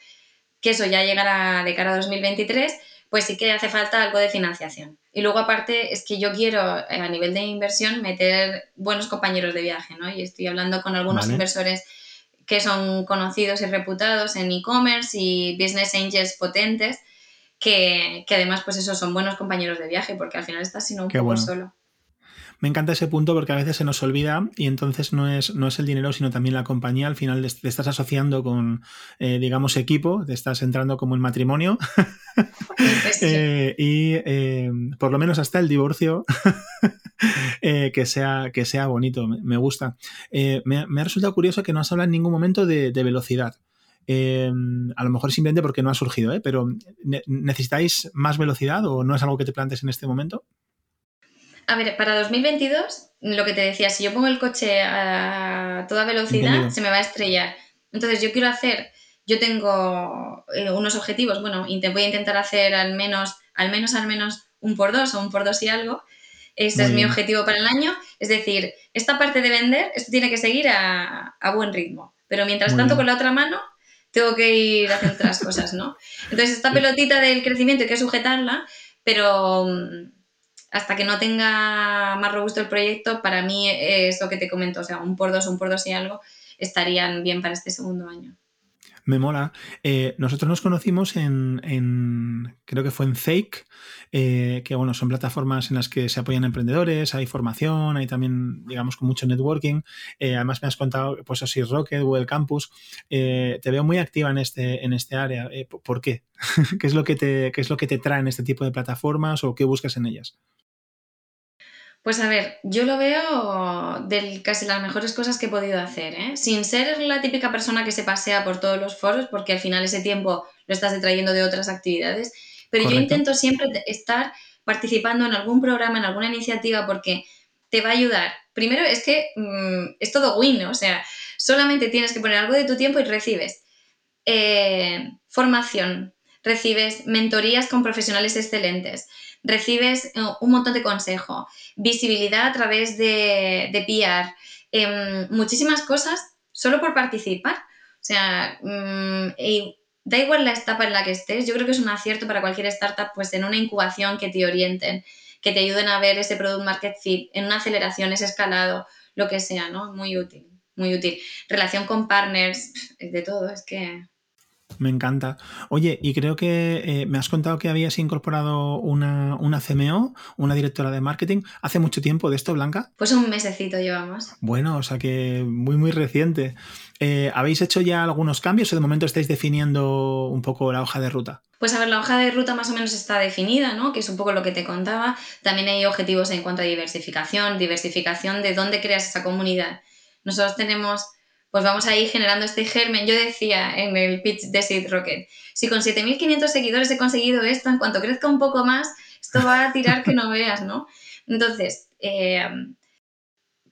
que eso ya llegará de cara a 2023, pues sí que hace falta algo de financiación. Y luego aparte es que yo quiero eh, a nivel de inversión meter buenos compañeros de viaje, ¿no? Y estoy hablando con algunos inversores que son conocidos y reputados en e-commerce y business angels potentes, que, además pues eso son buenos compañeros de viaje, porque al final estás sino un poco solo. Me encanta ese punto porque a veces se nos olvida y entonces no es, no es el dinero, sino también la compañía. Al final te estás asociando con, eh, digamos, equipo, te estás entrando como en matrimonio [laughs] eh, y eh, por lo menos hasta el divorcio [laughs] que, sea, que sea bonito, me, gusta. Me, ha resultado curioso que no has hablado en ningún momento de, velocidad. a lo mejor simplemente porque no ha surgido, pero ¿necesitáis más velocidad o no es algo que te plantes en este momento? A ver, para 2022, lo que te decía, si yo pongo el coche a toda velocidad, se me va a estrellar. Entonces, yo quiero hacer, yo tengo eh, unos objetivos, bueno, voy a intentar hacer al menos, al menos, al menos un por dos o un por dos y algo. Este es mi objetivo para el año. Es decir, esta parte de vender, esto tiene que seguir a, buen ritmo. Pero mientras tanto, con la otra mano, tengo que ir haciendo otras [laughs] cosas, ¿no? Entonces, esta pelotita del crecimiento hay que sujetarla, pero mm, hasta que no tenga más robusto el proyecto, para mí eso que te comento, o sea, un por dos, un por dos y algo, estarían bien para este segundo año. Me mola. Eh, nosotros nos conocimos en, creo que fue en Fake, eh, que bueno, son plataformas en las que se apoyan emprendedores, hay formación, hay también, digamos, con mucho networking. Eh, además me has contado, pues así, Rocket, Google Campus. te veo muy activa en este, en este área. ¿Por qué? [laughs] ¿Qué es, lo que te, ¿Qué es lo que te traen este tipo de plataformas o qué buscas en ellas? Pues a ver, yo lo veo de casi las mejores cosas que he podido hacer, ¿eh? sin ser la típica persona que se pasea por todos los foros, porque al final ese tiempo lo estás detrayendo de otras actividades, pero yo intento siempre estar participando en algún programa, en alguna iniciativa, porque te va a ayudar. Primero es que mm, es todo win, o sea, solamente tienes que poner algo de tu tiempo y recibes eh, formación, recibes mentorías con profesionales excelentes, recibes eh, un montón de consejo, visibilidad a través de, de PR, em, muchísimas cosas solo por participar. O sea, mm, da igual la etapa en la que estés, yo creo que es un acierto para cualquier startup, pues en una incubación que te orienten, que te ayuden a ver ese product market fit, en una aceleración, ese escalado, lo que sea, ¿no? Muy útil, muy útil. Relación con partners, de todo, es que me encanta. Oye, y creo que eh, me has contado que habías incorporado una, una, CMO, una directora de marketing. ¿Hace mucho tiempo de esto, Blanca? Pues un mesecito llevamos. Bueno, o sea que muy, muy reciente. Eh, ¿Habéis hecho ya algunos cambios o de momento estáis definiendo un poco la hoja de ruta? Pues a ver, la hoja de ruta más o menos está definida, ¿no? Que es un poco lo que te contaba. También hay objetivos en cuanto a diversificación, diversificación de dónde creas esa comunidad. Nosotros tenemos pues vamos a ir generando este germen. Yo decía en el pitch de Seed Rocket, si con 7.500 seguidores he conseguido esto, en cuanto crezca un poco más, esto va a tirar que no veas, ¿no? Entonces, eh,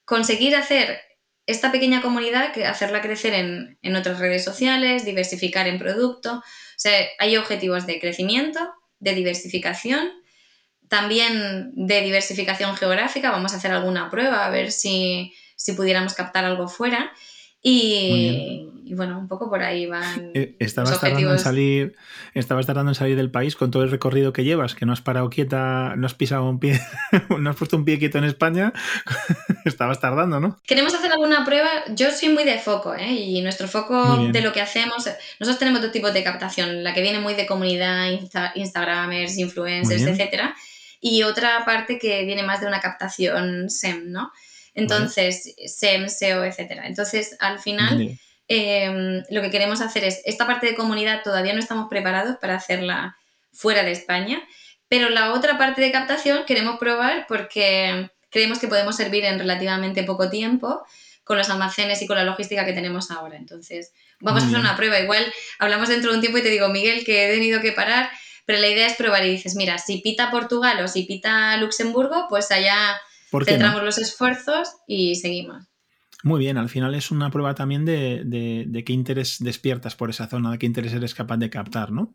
conseguir hacer esta pequeña comunidad, que hacerla crecer en, en, otras redes sociales, diversificar en producto. O sea, hay objetivos de crecimiento, de diversificación, también de diversificación geográfica. Vamos a hacer alguna prueba a ver si, si pudiéramos captar algo fuera. Y, bueno, un poco por ahí van. [laughs] Eh, estabas tardando, en salir, estabas tardando en salir del país con todo el recorrido que llevas, que no has parado quieta, no has pisado un pie, [laughs] no has puesto un pie quieto en España. [laughs] estabas tardando, ¿no? Queremos hacer alguna prueba. Yo soy muy de foco, ¿eh? Y nuestro foco de lo que hacemos. Nosotros tenemos dos tipos de captación: la que viene muy de comunidad, Instagramers, influencers, etcétera. Y otra parte que viene más de una captación SEM, ¿no? Entonces, SEM, SEO, etcétera. Entonces, al final, em, lo que queremos hacer es, esta parte de comunidad todavía no estamos preparados para hacerla fuera de España, pero la otra parte de captación queremos probar porque creemos que podemos servir en relativamente poco tiempo con los almacenes y con la logística que tenemos ahora. Entonces, vamos a hacer una prueba. Igual hablamos dentro de un tiempo y te digo, Miguel, que he tenido que parar, pero la idea es probar y dices, mira, si pita Portugal o si pita Luxemburgo, pues allá Centramos los esfuerzos y seguimos. Muy bien, al final es una prueba también de, qué interés despiertas por esa zona, de qué interés eres capaz de captar, ¿no?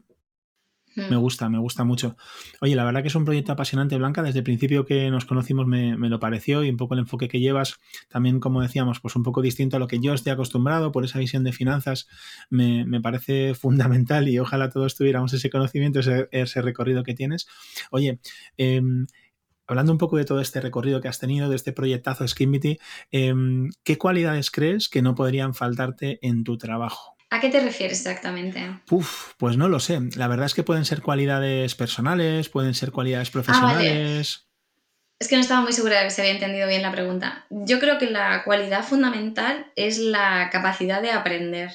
Hmm. Me gusta, me gusta mucho. Oye, la verdad que es un proyecto apasionante, Blanca. Desde el principio que nos conocimos me, lo pareció y un poco el enfoque que llevas, también como decíamos, pues un poco distinto a lo que yo estoy acostumbrado por esa visión de finanzas, me, parece [laughs] fundamental y ojalá todos tuviéramos ese conocimiento, ese, ese recorrido que tienes. Oye, eh, hablando un poco de todo este recorrido que has tenido, de este proyectazo Skimity, em, ¿qué cualidades crees que no podrían faltarte en tu trabajo? ¿A qué te refieres exactamente? Uf, pues no lo sé. La verdad es que pueden ser cualidades personales, pueden ser cualidades ah, profesionales. Es que no estaba muy segura de que se había entendido bien la pregunta. Yo creo que la cualidad fundamental es la capacidad de aprender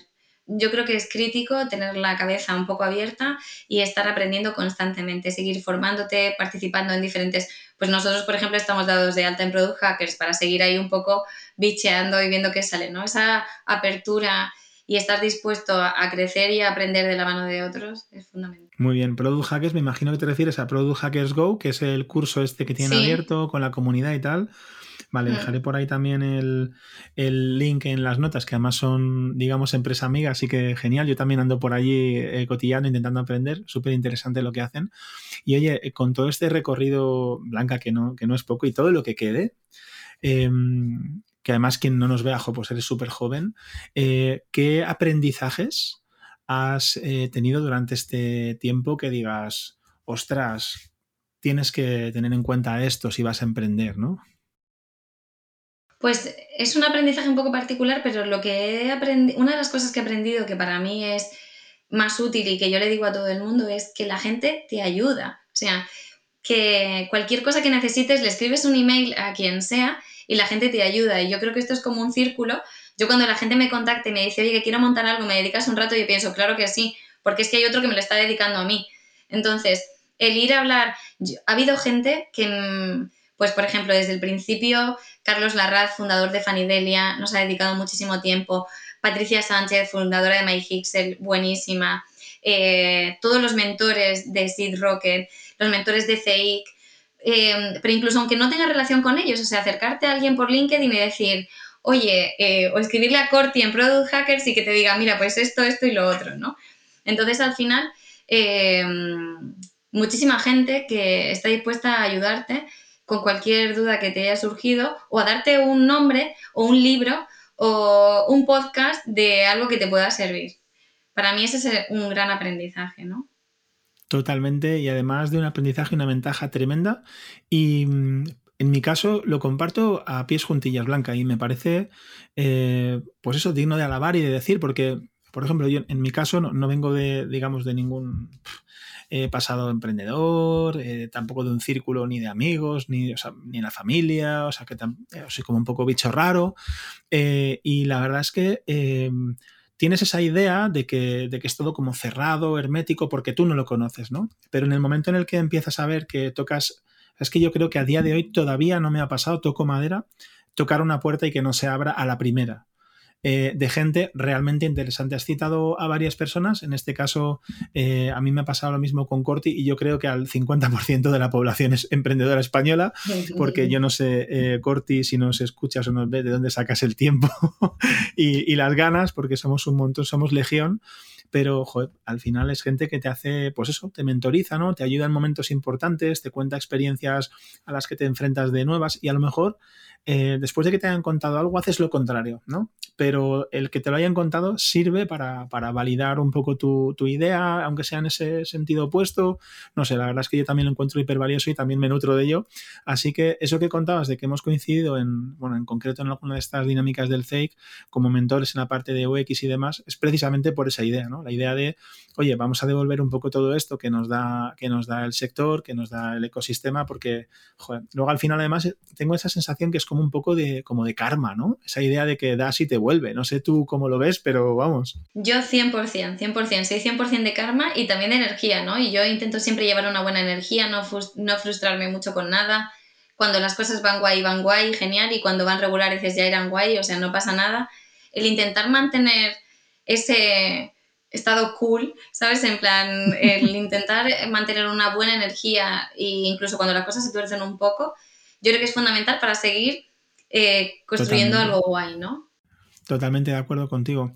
yo creo que es crítico tener la cabeza un poco abierta y estar aprendiendo constantemente, seguir formándote, participando en diferentes, pues nosotros, por ejemplo, estamos dados de alta en Product Hackers para seguir ahí un poco bicheando y viendo qué sale, ¿no? Esa apertura y estar dispuesto a crecer y a aprender de la mano de otros es fundamental. Muy bien, Product Hackers, me imagino que te refieres a Product Hackers Go, que es el curso este que tiene abierto con la comunidad y tal. Vale, mm. dejaré por ahí también el, link en las notas, que además son, digamos, empresa amiga, así que genial. Yo también ando por allí eh, cotillando, intentando aprender. Súper interesante lo que hacen. Y oye, eh, con todo este recorrido, Blanca, que no, que no es poco, y todo lo que quede, em, que además quien no nos vea, pues eres súper joven, eh, ¿qué aprendizajes has tenido durante este tiempo que digas, ostras, tienes que tener en cuenta esto si vas a emprender, ¿no? Pues es un aprendizaje un poco particular, pero lo que he aprendido, una de las cosas que he aprendido que para mí es más útil y que yo le digo a todo el mundo es que la gente te ayuda. O sea, que cualquier cosa que necesites le escribes un email a quien sea y la gente te ayuda. Y yo creo que esto es como un círculo. Yo cuando la gente me contacta y me dice, oye, que quiero montar algo, me dedicas un rato, yo pienso, claro que sí, porque es que hay otro que me lo está dedicando a mí. Entonces, el ir a hablar, ha habido gente que, mm, pues por ejemplo, desde el principio, Carlos Larraz, fundador de Fanidelia, nos ha dedicado muchísimo tiempo. Patricia Sánchez, fundadora de MyHixel, buenísima. Eh, todos los mentores de Seed Rocket, los mentores de CEIC, eh, pero incluso aunque no tenga relación con ellos, o sea, acercarte a alguien por LinkedIn y decir, oye, eh, o escribirle a Corti en Product Hackers y que te diga, mira, pues esto, esto y lo otro, ¿no? Entonces, al final, muchísima gente que está dispuesta a ayudarte con cualquier duda que te haya surgido o a darte un nombre o un libro o un podcast de algo que te pueda servir. Para mí ese es un gran aprendizaje, ¿no? Totalmente, y además de un aprendizaje, una ventaja tremenda. Y mm, en mi caso lo comparto a pies juntillas, Blanca, y me parece, eh, pues eso, digno de alabar y de decir, porque, por ejemplo, yo en mi caso no vengo de, digamos, de ningún he pasado emprendedor, eh, tampoco de un círculo ni de amigos, ni, ni en la familia, o sea que eh, soy como un poco bicho raro. Eh, y la verdad es que em, tienes esa idea de que, de que, es todo como cerrado, hermético, porque tú no lo conoces, ¿no? Pero en el momento en el que empiezas a ver que tocas, es que yo creo que a día de hoy todavía no me ha pasado, toco madera, tocar una puerta y que no se abra a la primera. Eh, de gente realmente interesante. Has citado a varias personas, en este caso eh, a mí me ha pasado lo mismo con Corti y yo creo que al 50% de la población es emprendedora española, porque yo no sé, eh, Corti, si nos escuchas o nos ves, de dónde sacas el tiempo [laughs] y, las ganas, porque somos un montón, somos legión pero al final es gente que te hace, pues eso, te mentoriza, ¿no? Te ayuda en momentos importantes, te cuenta experiencias a las que te enfrentas de nuevas y a lo mejor después de que te hayan contado algo haces lo contrario, ¿no? pero el que te lo hayan contado sirve para, validar un poco tu, idea, aunque sea en ese sentido opuesto. No sé, la verdad es que yo también lo encuentro hiper valioso y también me nutro de ello. Así que eso que contabas de que hemos coincidido en, bueno, en concreto en alguna de estas dinámicas del fake como mentores en la parte de UX y demás, es precisamente por esa idea, ¿no? La idea de, oye, vamos a devolver un poco todo esto que nos da, que nos da el sector, que nos da el ecosistema, porque, joder, luego al final además tengo esa sensación que es como un poco de, como de karma, ¿no? Esa idea de que das y te vuelve. No sé tú cómo lo ves, pero vamos. Yo 100%, 100%, soy 100% de karma y también de energía, ¿no? Y yo intento siempre llevar una buena energía, no, no frustrarme mucho con nada. Cuando las cosas van guay, van guay, genial, y cuando van regulares ya irán guay, o sea, no pasa nada. El intentar mantener ese estado cool, ¿sabes? En plan, el [laughs] intentar mantener una buena energía e incluso cuando las cosas se tuercen un poco, yo creo que es fundamental para seguir eh, construyendo algo guay, ¿no? Totalmente de acuerdo contigo.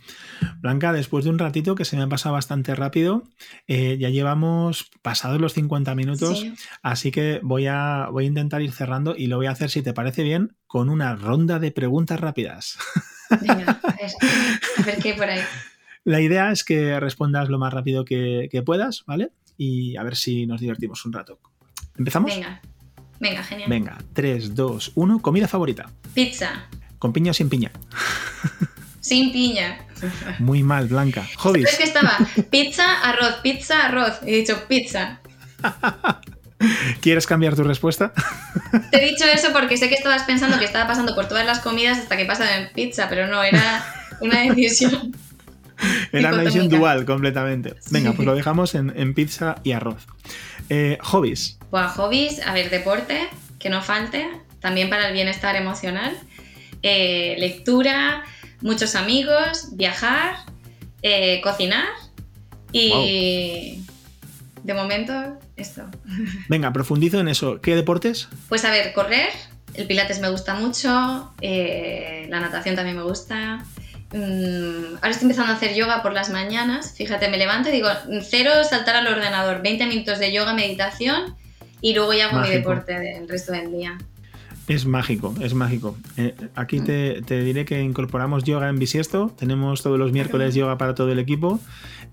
Blanca, después de un ratito que se me ha pasado bastante rápido, eh, ya llevamos pasados los 50 minutos, así que voy a, voy a intentar ir cerrando y lo voy a hacer, si te parece bien, con una ronda de preguntas rápidas. Venga, a ver, qué por ahí. La idea es que respondas lo más rápido que, que puedas, ¿vale? Y a ver si nos divertimos un rato. ¿Empezamos? Venga, venga, genial. Venga, 3, 2, 1, comida favorita. Pizza. ¿Con piña o sin piña? Sin piña. Muy mal, Blanca. Hobbies. Es que estaba pizza, arroz, pizza, arroz. He dicho pizza. ¿Quieres cambiar tu respuesta? Te he dicho eso porque sé que estabas pensando que estaba pasando por todas las comidas hasta que pasan en pizza, pero no, era una decisión. Era una decisión dual completamente. Venga, pues lo dejamos en, pizza y arroz. Eh, hobbies. Pues hobbies, a ver, deporte, que no falte, también para el bienestar emocional. Eh, lectura, muchos amigos, viajar, eh, cocinar y de momento esto. [laughs] Venga, profundizo en eso. ¿Qué deportes? Pues a ver, correr, el pilates me gusta mucho, eh, la natación también me gusta. Mm, ahora estoy empezando a hacer yoga por las mañanas. Fíjate, me levanto y digo, cero saltar al ordenador, 20 minutos de yoga, meditación y luego ya hago mi deporte el resto del día. Es mágico, es mágico. Eh, aquí te, diré que incorporamos yoga en Bisiesto. Tenemos todos los miércoles yoga para todo el equipo.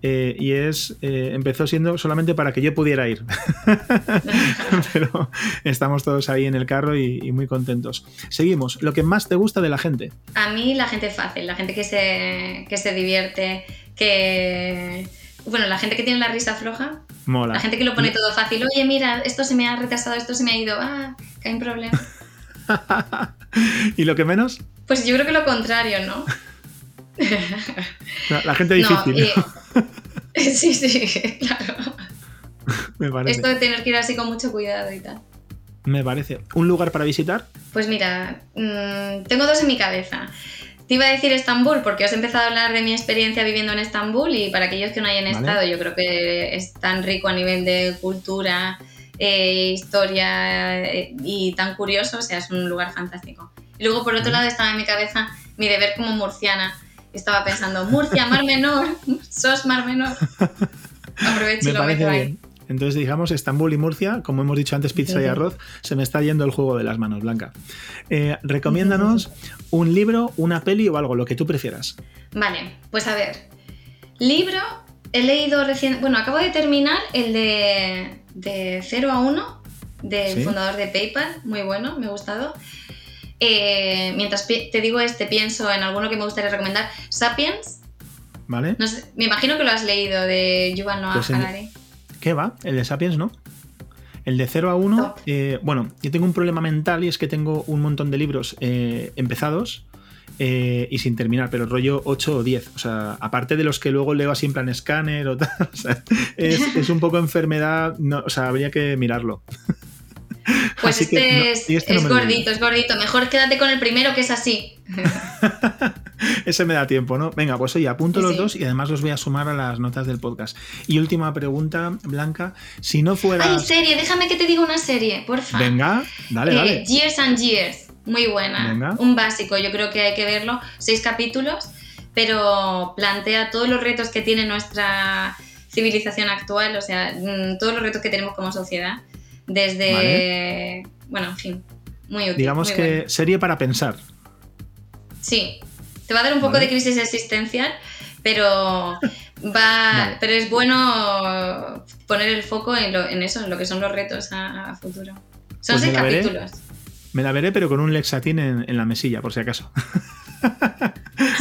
Eh, y es eh, empezó siendo solamente para que yo pudiera ir. [laughs] Pero estamos todos ahí en el carro y, muy contentos. Seguimos. Lo que más te gusta de la gente. A mí la gente fácil, la gente que se, que se divierte, que... Bueno, la gente que tiene la risa floja. Mola. La gente que lo pone todo fácil. Oye, mira, esto se me ha retrasado, esto se me ha ido. Ah, que hay un problema. [laughs] ¿Y lo que menos? Pues yo creo que lo contrario, ¿no? La, gente difícil. [laughs] sí, sí, claro. Me parece. Esto de tener que ir así con mucho cuidado y tal. Me parece. ¿Un lugar para visitar? Pues mira, mm, tengo dos en mi cabeza. Te iba a decir Estambul porque he empezado a hablar de mi experiencia viviendo en Estambul y para aquellos que no hayan estado, yo creo que es tan rico a nivel de cultura, eh, historia eh, y tan curioso, o sea, es un lugar fantástico. Y luego por otro lado estaba en mi cabeza mi deber como murciana. Estaba pensando, Murcia, Mar Menor, [laughs] sos Mar Menor. [laughs] Aprovecho y lo meto ahí. Entonces, digamos, Estambul y Murcia, como hemos dicho antes, pizza y arroz, se me está yendo el juego de las manos, Blanca. Eh, recomiéndanos un libro, una peli o algo, lo que tú prefieras. Vale, pues a ver. Libro, he leído recién, bueno, acabo de terminar el de, de 0 a 1 del fundador de PayPal, muy bueno, me ha gustado. Eh, mientras te digo este, pienso en alguno que me gustaría recomendar, Sapiens. ¿Vale? me imagino que lo has leído de Yuval Noah pues Harari. ¿Qué va? El de Sapiens, ¿no? El de 0 a 1, eh, bueno, yo tengo un problema mental y es que tengo un montón de libros eh, empezados eh, y sin terminar, pero rollo 8 o 10. O sea, aparte de los que luego leo así en plan escáner o tal, [laughs] es, un poco enfermedad, o sea, habría que mirarlo. Pues este, este, es, gordito, es gordito. Mejor quédate con el primero que es así. [laughs] Ese me da tiempo, ¿no? Venga, pues oye, apunto los dos y además los voy a sumar a las notas del podcast. Y última pregunta, Blanca. Si no fuera. Ay, serie, déjame que te diga una serie, porfa. Venga, dale, eh, dale. Years and Years. Muy buena. Un básico, yo creo que hay que verlo. Seis capítulos, pero plantea todos los retos que tiene nuestra civilización actual, o sea, mm, todos los retos que tenemos como sociedad. Desde. Bueno, en fin. Muy útil. Digamos que serie para pensar. Sí. Te va a dar un poco de crisis existencial, pero va. Pero es bueno poner el foco en, eso, en lo que son los retos a, futuro. Son pues seis capítulos. Me la veré, pero con un Lexatin en, en la mesilla, por si acaso. [laughs]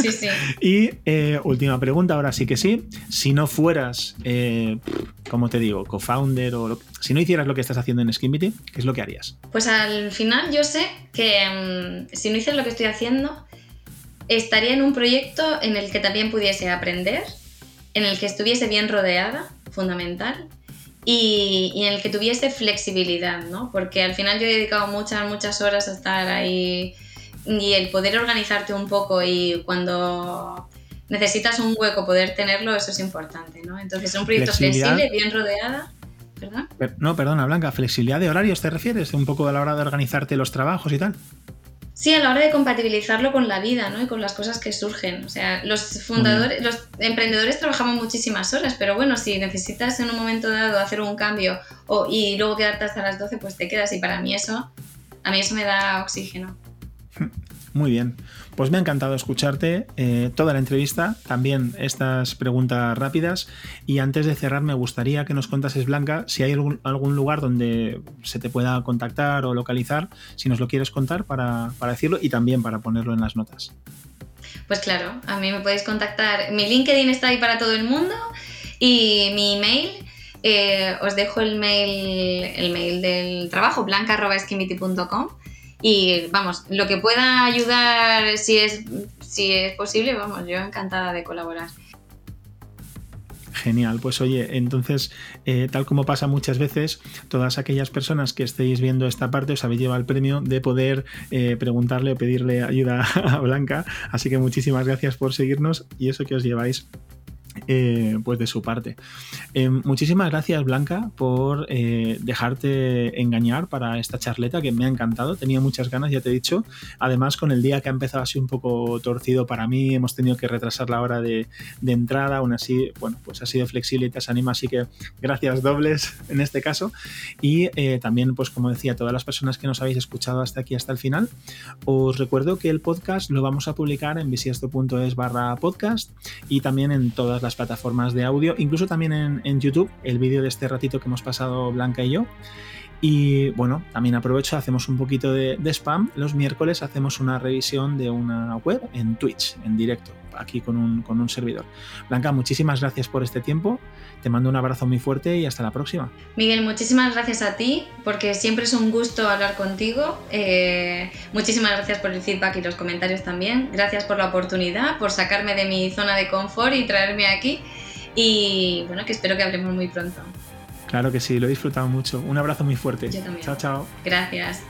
Sí, sí. [laughs] Y eh, última pregunta, ahora sí que sí. Si no fueras, eh, como te digo, co-founder o si no hicieras lo que estás haciendo en Skimity, ¿qué es lo que harías? Pues al final yo sé que mm, si no hiciera lo que estoy haciendo, estaría en un proyecto en el que también pudiese aprender, en el que estuviese bien rodeada, fundamental, y, en el que tuviese flexibilidad, ¿no? Porque al final yo he dedicado muchas, muchas horas a estar ahí y el poder organizarte un poco y cuando necesitas un hueco poder tenerlo, eso es importante, ¿no? Entonces, un proyecto flexible, bien rodeada. ¿Perdón? No, perdona, Blanca, ¿flexibilidad de horarios te refieres? Un poco a la hora de organizarte los trabajos y tal. Sí, a la hora de compatibilizarlo con la vida, ¿no? Y con las cosas que surgen. O sea, los fundadores, los emprendedores trabajamos muchísimas horas, pero bueno, si necesitas en un momento dado hacer un cambio o, y luego quedarte hasta las 12, pues te quedas. Y para mí eso, a mí eso me da oxígeno. [laughs] Muy bien. Pues me ha encantado escucharte eh, toda la entrevista, también estas preguntas rápidas. Y antes de cerrar, me gustaría que nos contases, Blanca, si hay algún, lugar donde se te pueda contactar o localizar, si nos lo quieres contar para, decirlo y también para ponerlo en las notas. Pues claro, a mí me podéis contactar. Mi LinkedIn está ahí para todo el mundo y mi email. Eh, os dejo el mail, el mail del trabajo, blanca.esquimiti.com y vamos, lo que pueda ayudar si es, si es posible, vamos, yo encantada de colaborar. Genial, pues oye, entonces, eh, tal como pasa muchas veces, todas aquellas personas que estéis viendo esta parte os habéis llevado el premio de poder eh, preguntarle o pedirle ayuda [laughs] a Blanca. Así que muchísimas gracias por seguirnos y eso que os lleváis eh, pues de su parte. Eh, muchísimas gracias, Blanca, por eh, dejarte engañar para esta charleta que me ha encantado. Tenía muchas ganas, ya te he dicho. Además, con el día que ha empezado así un poco torcido para mí, hemos tenido que retrasar la hora de, entrada. Aún así, bueno, pues ha sido flexible y te anima. Así que gracias dobles en este caso. Y también, pues como decía, todas las personas que nos habéis escuchado hasta aquí, hasta el final, os recuerdo que el podcast lo vamos a publicar en bisiesto.es barra podcast y también en todas las plataformas de audio, incluso también en, YouTube, el vídeo de este ratito que hemos pasado Blanca y yo. Y bueno, también aprovecho, hacemos un poquito de, spam. Los miércoles hacemos una revisión de una web en Twitch, en directo, aquí con un, con un servidor. Blanca, muchísimas gracias por este tiempo. Te mando un abrazo muy fuerte y hasta la próxima. Miguel, muchísimas gracias a ti, porque siempre es un gusto hablar contigo. Eh, muchísimas gracias por el feedback y los comentarios también. Gracias por la oportunidad, por sacarme de mi zona de confort y traerme aquí. Y bueno, que espero que hablemos muy pronto. Claro que sí, lo he disfrutado mucho. Un abrazo muy fuerte. Yo también. Chao, chao. Gracias.